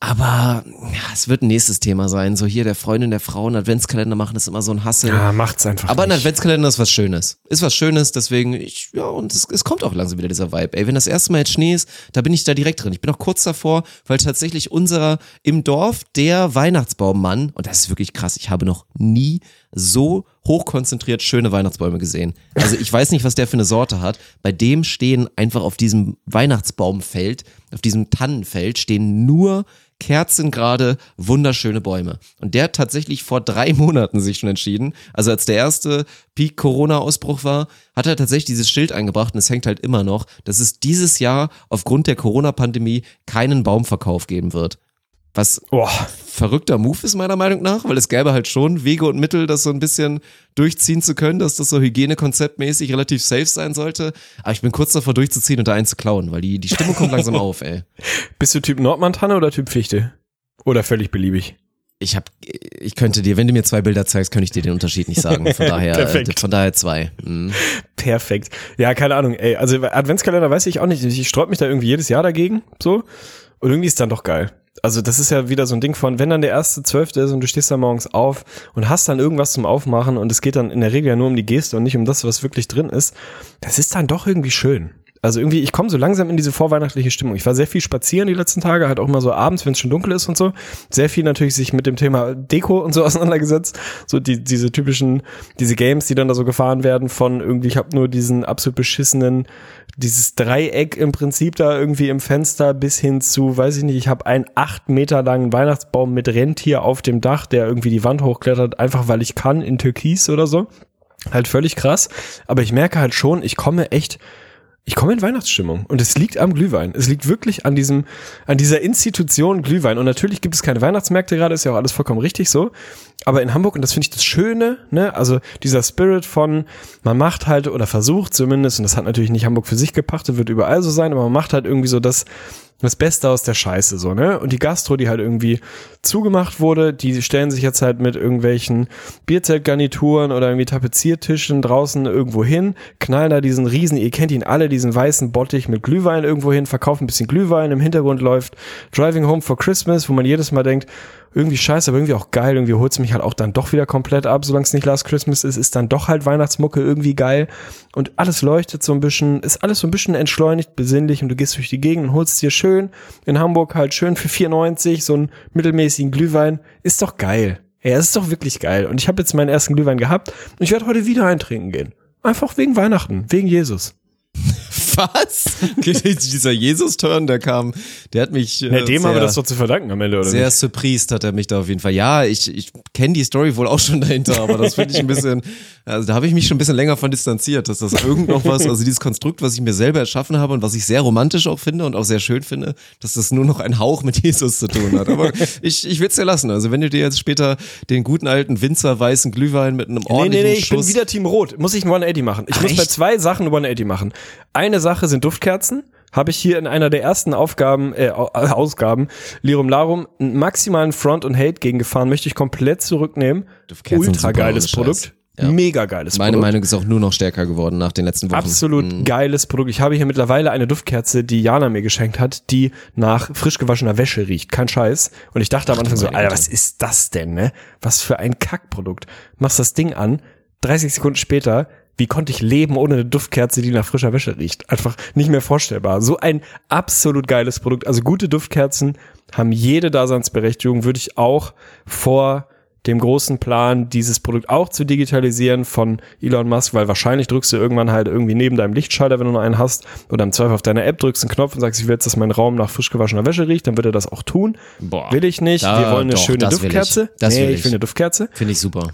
Aber ja, es wird ein nächstes Thema sein. So hier der Freundin der Frauen Adventskalender machen, ist immer so ein Hassel. Ja, macht's einfach. Aber ein nicht. Adventskalender ist was Schönes. Ist was Schönes, deswegen, ich, ja, und es, es kommt auch langsam wieder dieser Vibe. Ey, wenn das erste Mal jetzt Schnee ist, da bin ich da direkt drin. Ich bin auch kurz davor, weil tatsächlich unserer im Dorf der Weihnachtsbaummann, und das ist wirklich krass, ich habe noch nie so hochkonzentriert schöne Weihnachtsbäume gesehen. Also ich weiß nicht, was der für eine Sorte hat. Bei dem stehen einfach auf diesem Weihnachtsbaumfeld, auf diesem Tannenfeld stehen nur kerzengerade, wunderschöne Bäume. Und der hat tatsächlich vor drei Monaten sich schon entschieden, also als der erste Peak-Corona-Ausbruch war, hat er tatsächlich dieses Schild eingebracht und es hängt halt immer noch, dass es dieses Jahr aufgrund der Corona-Pandemie keinen Baumverkauf geben wird. Was Boah, verrückter Move ist meiner Meinung nach, weil es gäbe halt schon Wege und Mittel, das so ein bisschen durchziehen zu können, dass das so hygienekonzeptmäßig relativ safe sein sollte. Aber ich bin kurz davor durchzuziehen und da einen zu klauen, weil die, die Stimmung kommt langsam auf, ey. bist du Typ Nordmantanne oder Typ Fichte? Oder völlig beliebig? Ich hab, ich könnte dir, wenn du mir zwei Bilder zeigst, könnte ich dir den Unterschied nicht sagen. Von daher, äh, von daher zwei. Mhm. Perfekt. Ja, keine Ahnung, ey. Also Adventskalender weiß ich auch nicht. Ich sträub mich da irgendwie jedes Jahr dagegen, so. Und irgendwie ist dann doch geil. Also das ist ja wieder so ein Ding von, wenn dann der erste Zwölfte ist und du stehst da morgens auf und hast dann irgendwas zum Aufmachen und es geht dann in der Regel ja nur um die Geste und nicht um das, was wirklich drin ist, das ist dann doch irgendwie schön. Also irgendwie, ich komme so langsam in diese vorweihnachtliche Stimmung. Ich war sehr viel spazieren die letzten Tage, halt auch mal so abends, wenn es schon dunkel ist und so. Sehr viel natürlich sich mit dem Thema Deko und so auseinandergesetzt. So die, diese typischen, diese Games, die dann da so gefahren werden von irgendwie, ich habe nur diesen absolut beschissenen, dieses Dreieck im Prinzip da irgendwie im Fenster bis hin zu, weiß ich nicht, ich habe einen acht Meter langen Weihnachtsbaum mit Rentier auf dem Dach, der irgendwie die Wand hochklettert, einfach weil ich kann, in Türkis oder so. Halt völlig krass. Aber ich merke halt schon, ich komme echt ich komme in Weihnachtsstimmung und es liegt am Glühwein. Es liegt wirklich an diesem, an dieser Institution Glühwein. Und natürlich gibt es keine Weihnachtsmärkte gerade, ist ja auch alles vollkommen richtig so. Aber in Hamburg, und das finde ich das Schöne, ne, also dieser Spirit von, man macht halt oder versucht zumindest, und das hat natürlich nicht Hamburg für sich gepachtet, wird überall so sein, aber man macht halt irgendwie so das, das Beste aus der Scheiße, so, ne? Und die Gastro, die halt irgendwie zugemacht wurde, die stellen sich jetzt halt mit irgendwelchen Bierzeltgarnituren oder irgendwie Tapeziertischen draußen irgendwo hin, knallen da diesen riesen, ihr kennt ihn alle, diesen weißen Bottich mit Glühwein irgendwo hin, verkaufen ein bisschen Glühwein, im Hintergrund läuft Driving Home for Christmas, wo man jedes Mal denkt, irgendwie scheiße, aber irgendwie auch geil, irgendwie holt's mich halt auch dann doch wieder komplett ab, solange es nicht Last Christmas ist, ist dann doch halt Weihnachtsmucke irgendwie geil und alles leuchtet so ein bisschen, ist alles so ein bisschen entschleunigt, besinnlich und du gehst durch die Gegend und holst dir schön in Hamburg halt schön für 4,90 so einen mittelmäßigen Glühwein, ist doch geil. Ey, das ist doch wirklich geil. Und ich habe jetzt meinen ersten Glühwein gehabt und ich werde heute wieder eintrinken gehen. Einfach wegen Weihnachten, wegen Jesus. Was? Dieser Jesus-Turn, der kam, der hat mich. Äh, Ja, dem sehr, haben wir das doch zu verdanken am Ende, oder Sehr nicht? surprised hat er mich da auf jeden Fall. Ja, ich, ich kenne die Story wohl auch schon dahinter, aber das finde ich ein bisschen, also da habe ich mich schon ein bisschen länger von distanziert, dass das irgend noch was, also dieses Konstrukt, was ich mir selber erschaffen habe und was ich sehr romantisch auch finde und auch sehr schön finde, dass das nur noch ein Hauch mit Jesus zu tun hat. Aber ich, ich will es dir lassen. Also wenn du dir jetzt später den guten alten Winzer weißen Glühwein mit einem Nee, ordentlichen nee, nee, ich bin Schuss wieder Team Rot. Muss ich ein 180 machen. Ich Ach, muss bei zwei Sachen ein 180 machen. Eine Sache sind Duftkerzen. Habe ich hier in einer der ersten Aufgaben, äh, äh, Ausgaben, Lirum Larum, einen maximalen Front und Hate gegen gefahren, möchte ich komplett zurücknehmen. Duftkerzen Ultra geiles Produkt. Scheiß. Ja. Mega geiles Meine Produkt. Meinung ist auch nur noch stärker geworden nach den letzten Wochen. Absolut Mhm. geiles Produkt. Ich habe hier mittlerweile eine Duftkerze, die Jana mir geschenkt hat, die nach frisch gewaschener Wäsche riecht. Kein Scheiß. Und ich dachte am Anfang so, Alter, was ist das denn, ne? Was für ein Kackprodukt. Machst das Ding an, 30 Sekunden später, wie konnte ich leben ohne eine Duftkerze, die nach frischer Wäsche riecht? Einfach nicht mehr vorstellbar. So ein absolut geiles Produkt. Also gute Duftkerzen haben jede Daseinsberechtigung, würde ich auch vor dem großen Plan, dieses Produkt auch zu digitalisieren von Elon Musk, weil wahrscheinlich drückst du irgendwann halt irgendwie neben deinem Lichtschalter, wenn du noch einen hast, oder im Zweifel auf deiner App drückst einen Knopf und sagst, ich will jetzt, dass mein Raum nach frisch gewaschener Wäsche riecht, dann wird er das auch tun. Boah. Will ich nicht. Wir wollen eine doch, schöne das will ich. Duftkerze. Das nee, will ich ich. will eine Duftkerze. Finde ich super.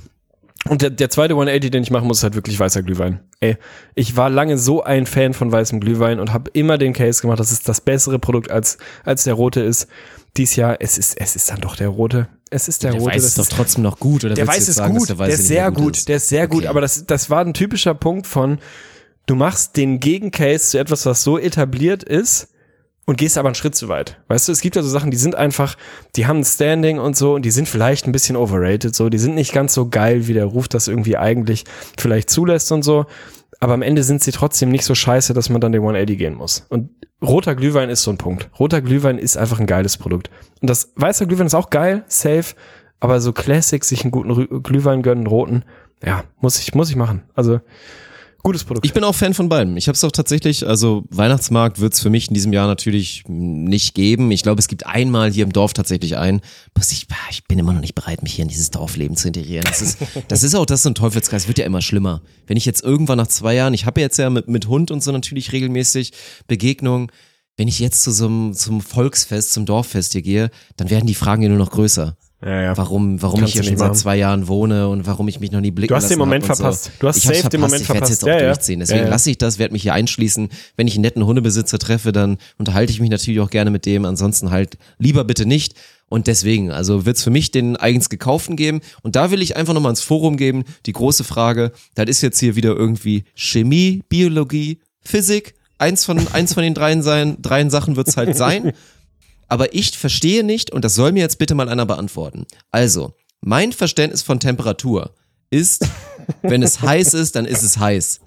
Und der, der zweite 180, den ich machen muss, ist halt wirklich weißer Glühwein. Ey, ich war lange so ein Fan von weißem Glühwein und habe immer den Case gemacht, dass es das bessere Produkt als, als der rote ist. Dies Jahr, es ist, es ist dann doch der rote. Es ist der, Der rote. weiß das ist doch trotzdem noch gut, oder der weiß ist sagen, gut, der, Weiße ist sehr gut, ist? der ist sehr gut, Okay. aber das, das war ein typischer Punkt von, du machst den Gegencase zu etwas, was so etabliert ist und gehst aber einen Schritt zu weit. Weißt du, es gibt ja so Sachen, die sind einfach, die haben ein Standing und so und die sind vielleicht ein bisschen overrated, so, die sind nicht ganz so geil, wie der Ruf das irgendwie eigentlich vielleicht zulässt und so. Aber am Ende sind sie trotzdem nicht so scheiße, dass man dann den 180 gehen muss. Und roter Glühwein ist so ein Punkt. Roter Glühwein ist einfach ein geiles Produkt. Und das weißer Glühwein ist auch geil, safe, aber so Classic, sich einen guten Glühwein gönnen, roten, ja, muss ich, muss ich machen. Also, gutes Produkt. Ich bin auch Fan von beidem. Ich habe es auch tatsächlich, also Weihnachtsmarkt wird es für mich in diesem Jahr natürlich nicht geben. Ich glaube, es gibt einmal hier im Dorf tatsächlich einen. Ich, ich bin immer noch nicht bereit, mich hier in dieses Dorfleben zu integrieren. Das ist, das ist auch das so ein Teufelskreis, wird ja immer schlimmer. Wenn ich jetzt irgendwann nach zwei Jahren, ich habe jetzt ja mit, mit Hund und so natürlich regelmäßig Begegnungen, wenn ich jetzt zu so einem zum Volksfest, zum Dorffest hier gehe, dann werden die Fragen ja nur noch größer. Ja, ja. Warum, warum Kannst ich hier schon seit zwei Jahren wohne und warum ich mich noch nie blicken Du hast den Moment verpasst. So. Du hast ich safe den verpasst, Moment ich verpasst. jetzt auch Ja, durchziehen. Deswegen lasse ich das, werde mich hier einschließen. Wenn ich einen netten Hundebesitzer treffe, dann unterhalte ich mich natürlich auch gerne mit dem. Ansonsten halt lieber bitte nicht. Und deswegen, also wird's für mich den eigens gekauften geben. Und da will ich einfach nochmal ins Forum geben. Die große Frage, das ist jetzt hier wieder irgendwie Chemie, Biologie, Physik. Eins von, eins von den dreien sein, dreien Sachen wird's halt sein. Aber ich verstehe nicht, und das soll mir jetzt bitte mal einer beantworten. Also, mein Verständnis von Temperatur ist, wenn es heiß ist, dann ist es heiß.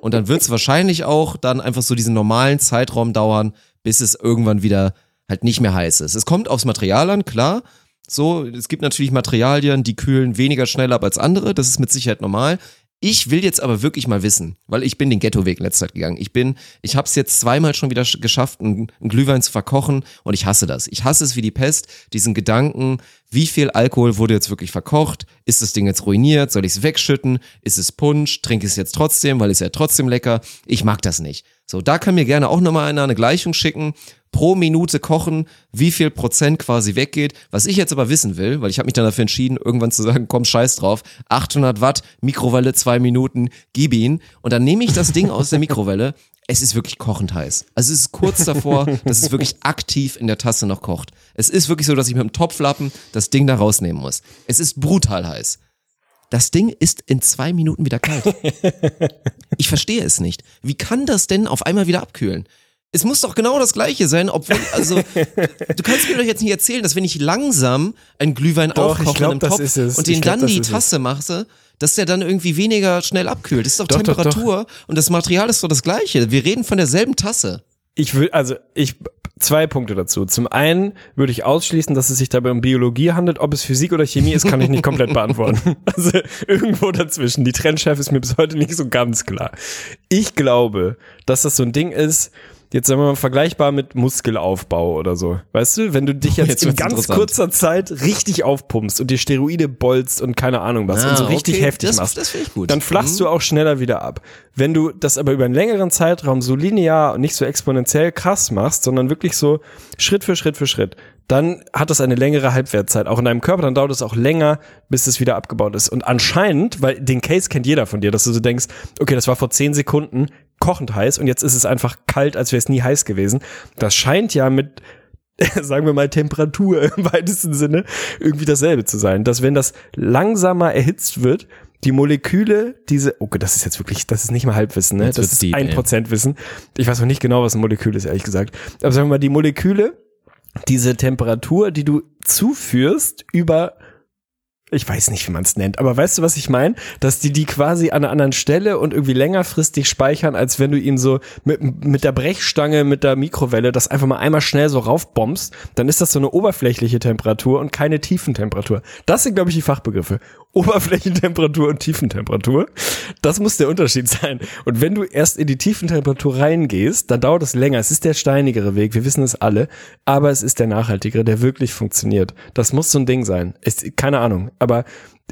Und dann wird es wahrscheinlich auch dann einfach so diesen normalen Zeitraum dauern, bis es irgendwann wieder halt nicht mehr heiß ist. Es kommt aufs Material an, klar. So, es gibt natürlich Materialien, die kühlen weniger schnell ab als andere. Das ist mit Sicherheit normal. Ich will jetzt aber wirklich mal wissen, weil ich bin den Ghettoweg in letzter Zeit gegangen. Ich bin, ich habe es jetzt zweimal schon wieder sch- geschafft, einen, einen Glühwein zu verkochen und ich hasse das. Ich hasse es wie die Pest, diesen Gedanken, wie viel Alkohol wurde jetzt wirklich verkocht? Ist das Ding jetzt ruiniert? Soll ich es wegschütten? Ist es Punsch? Trinke ich es jetzt trotzdem, weil es ja trotzdem lecker? Ich mag das nicht. So, da kann mir gerne auch nochmal einer eine Gleichung schicken. Pro Minute kochen, wie viel Prozent quasi weggeht. Was ich jetzt aber wissen will, weil ich habe mich dann dafür entschieden, irgendwann zu sagen, komm, scheiß drauf, 800 Watt, Mikrowelle, zwei Minuten, gib ihn. Und dann nehme ich das Ding aus der Mikrowelle. Es ist wirklich kochend heiß. Also es ist kurz davor, dass es wirklich aktiv in der Tasse noch kocht. Es ist wirklich so, dass ich mit dem Topflappen das Ding da rausnehmen muss. Es ist brutal heiß. Das Ding ist in zwei Minuten wieder kalt. Ich verstehe es nicht. Wie kann das denn auf einmal wieder abkühlen? Es muss doch genau das Gleiche sein, obwohl, also, du kannst mir doch jetzt nicht erzählen, dass wenn ich langsam einen Glühwein Doch, aufkoche glaub, in einem Topf und den glaub, dann die. Tasse mache, dass der dann irgendwie weniger schnell abkühlt. Das ist doch, Doch, doch, doch. Temperatur und das Material ist doch das Gleiche. Wir reden von derselben Tasse. Ich will, also ich zwei Punkte dazu. Zum einen würde ich ausschließen, dass es sich dabei um Biologie handelt. Ob es Physik oder Chemie ist, kann ich nicht komplett beantworten. Also irgendwo dazwischen. Die Trennschärfe ist mir bis heute nicht so ganz klar. Ich glaube, dass das so ein Ding ist, jetzt sagen wir mal vergleichbar mit Muskelaufbau oder so. Weißt du, wenn du dich jetzt, Jetzt in ganz kurzer Zeit richtig aufpumpst und dir Steroide bolzt und keine Ahnung was und so Ah, richtig okay, heftig das- machst, das ich gut. dann flachst Mhm. du auch schneller wieder ab. Wenn du das aber über einen längeren Zeitraum so linear und nicht so exponentiell krass machst, sondern wirklich so Schritt für Schritt für Schritt, dann hat das eine längere Halbwertzeit, auch in deinem Körper, dann dauert es auch länger, bis es wieder abgebaut ist. Und anscheinend, weil den Case kennt jeder von dir, dass du so denkst, okay, das war vor zehn Sekunden kochend heiß und jetzt ist es einfach kalt, als wäre es nie heiß gewesen. Das scheint ja mit sagen wir mal Temperatur im weitesten Sinne irgendwie dasselbe zu sein, dass wenn das langsamer erhitzt wird, die Moleküle, diese, okay, das ist jetzt wirklich, das ist nicht mal Halbwissen, ne? Jetzt Das ist ein. Prozent Wissen. Ich weiß noch nicht genau, was ein Molekül ist, ehrlich gesagt. Aber sagen wir mal, die Moleküle, diese Temperatur, die du zuführst über ich weiß nicht, wie man es nennt, aber weißt du, was ich meine? Dass die die quasi an einer anderen Stelle und irgendwie längerfristig speichern, als wenn du ihn so mit, mit der Brechstange, mit der Mikrowelle, das einfach mal einmal schnell so raufbombst, dann ist das so eine oberflächliche Temperatur und keine Tiefentemperatur. Das sind, glaube ich, die Fachbegriffe. Oberflächentemperatur und Tiefentemperatur. Das muss der Unterschied sein. Und wenn du erst in die Tiefentemperatur reingehst, dann dauert es länger. Es ist der steinigere Weg, wir wissen es alle, aber es ist der nachhaltigere, der wirklich funktioniert. Das muss so ein Ding sein. Ist, keine Ahnung. Aber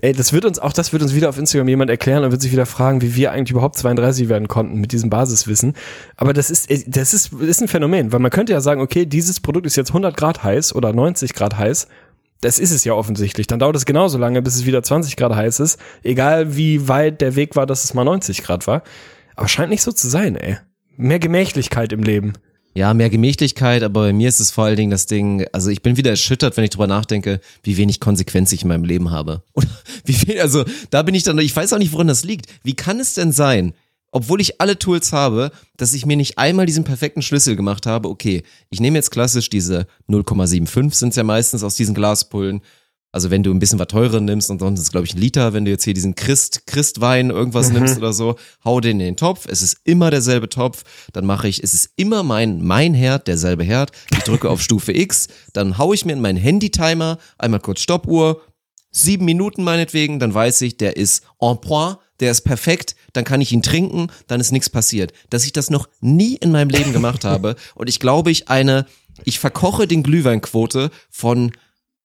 ey, das wird uns, auch das wird uns wieder auf Instagram jemand erklären und wird sich wieder fragen, wie wir eigentlich überhaupt 32 werden konnten mit diesem Basiswissen. Aber das ist, das ist, ist ein Phänomen, weil man könnte ja sagen, okay, dieses Produkt ist jetzt 100 Grad heiß oder 90 Grad heiß. Das ist es ja offensichtlich. Dann dauert es genauso lange, bis es wieder 20 Grad heiß ist. Egal wie weit der Weg war, dass es mal 90 Grad war. Aber scheint nicht so zu sein, ey. Mehr Gemächlichkeit im Leben. Ja, mehr Gemächlichkeit, aber bei mir ist es vor allen Dingen das Ding, also ich bin wieder erschüttert, wenn ich drüber nachdenke, wie wenig Konsequenz ich in meinem Leben habe. Oder wie viel, also da bin ich dann, ich weiß auch nicht, woran das liegt. Wie kann es denn sein, obwohl ich alle Tools habe, dass ich mir nicht einmal diesen perfekten Schlüssel gemacht habe, okay, ich nehme jetzt klassisch diese 0,75 sind ja meistens aus diesen Glaspullen. Also wenn du ein bisschen was teurer nimmst und sonst ist es, glaube ich, ein Liter, wenn du jetzt hier diesen Christ, Christwein irgendwas nimmst oder so, hau den in den Topf, es ist immer derselbe Topf, dann mache ich, es ist immer mein, mein Herd, derselbe Herd, ich drücke auf Stufe X, dann hau ich mir in meinen Handy-Timer, einmal kurz Stoppuhr, sieben Minuten meinetwegen, dann weiß ich, der ist en point, der ist perfekt, dann kann ich ihn trinken, dann ist nichts passiert. Dass ich das noch nie in meinem Leben gemacht habe und ich glaube, ich eine, ich verkoche den Glühweinquote von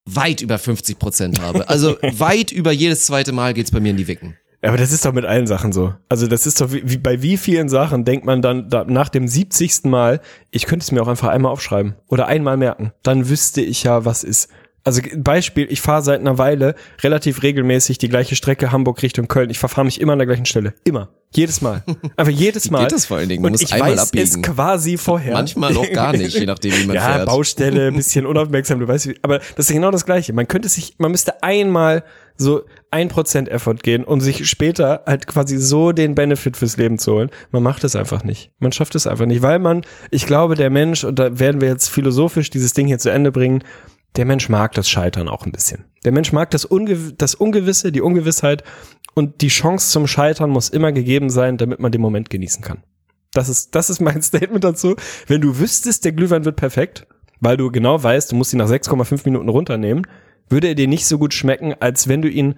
weit über 50 Prozent habe. Also weit über jedes zweite Mal geht's bei mir in die Wicken. Aber das ist doch mit allen Sachen so. Also das ist doch wie, wie bei wie vielen Sachen denkt man dann da, nach dem 70. Mal, ich könnte es mir auch einfach einmal aufschreiben oder einmal merken. Dann wüsste ich ja, was ist. Also Beispiel, ich fahre seit einer Weile relativ regelmäßig die gleiche Strecke Hamburg Richtung Köln. Ich verfahre mich immer an der gleichen Stelle. Immer. Jedes Mal. Einfach jedes Mal. geht das vor allen Dingen? Man Und muss ich einmal weiß es abbiegen. quasi vorher. Manchmal auch gar nicht, je nachdem, wie man ja, fährt. Baustelle, ein bisschen unaufmerksam, du weißt wie. Aber das ist ja genau das Gleiche. Man könnte sich, man müsste einmal so ein Prozent Effort gehen, um sich später halt quasi so den Benefit fürs Leben zu holen. Man macht es einfach nicht. Man schafft es einfach nicht, weil man, ich glaube, der Mensch, und da werden wir jetzt philosophisch dieses Ding hier zu Ende bringen, der Mensch mag das Scheitern auch ein bisschen. Der Mensch mag das, Ungew das Ungewisse, die Ungewissheit und die Chance zum Scheitern muss immer gegeben sein, damit man den Moment genießen kann. Das ist, das ist mein Statement dazu. Wenn du wüsstest, der Glühwein wird perfekt, weil du genau weißt, du musst ihn nach 6,5 Minuten runternehmen, würde er dir nicht so gut schmecken, als wenn du ihn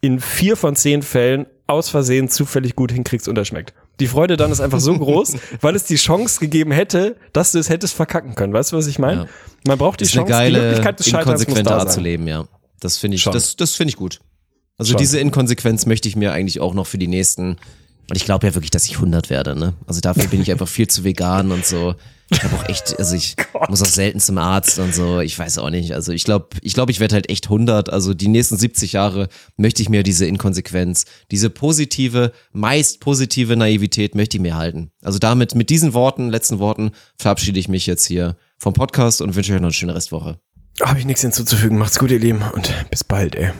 in vier von zehn Fällen aus Versehen zufällig gut hinkriegst und er schmeckt. Die Freude dann ist einfach so groß, weil es die Chance gegeben hätte, dass du es hättest verkacken können. Weißt du, was ich meine? Ja. Man braucht die ist Chance, eine die geile, Möglichkeit des Scheiterns muss da Art zu leben, ja. Das finde ich, Schon. das, das finde ich gut. Also Schon. diese Inkonsequenz möchte ich mir eigentlich auch noch für die nächsten, und ich glaube ja wirklich, dass ich 100 werde, ne? Also dafür bin ich einfach viel zu vegan und so. Ich habe auch echt, also ich muss auch selten zum Arzt und so, ich weiß auch nicht. Also ich glaube, ich glaube, ich werde halt echt 100. Also die nächsten 70 Jahre möchte ich mir diese Inkonsequenz, diese positive, meist positive Naivität möchte ich mir halten. Also damit, mit diesen Worten, letzten Worten, verabschiede ich mich jetzt hier vom Podcast und wünsche euch noch eine schöne Restwoche. Habe ich nichts hinzuzufügen. Macht's gut, ihr Lieben, und bis bald, ey.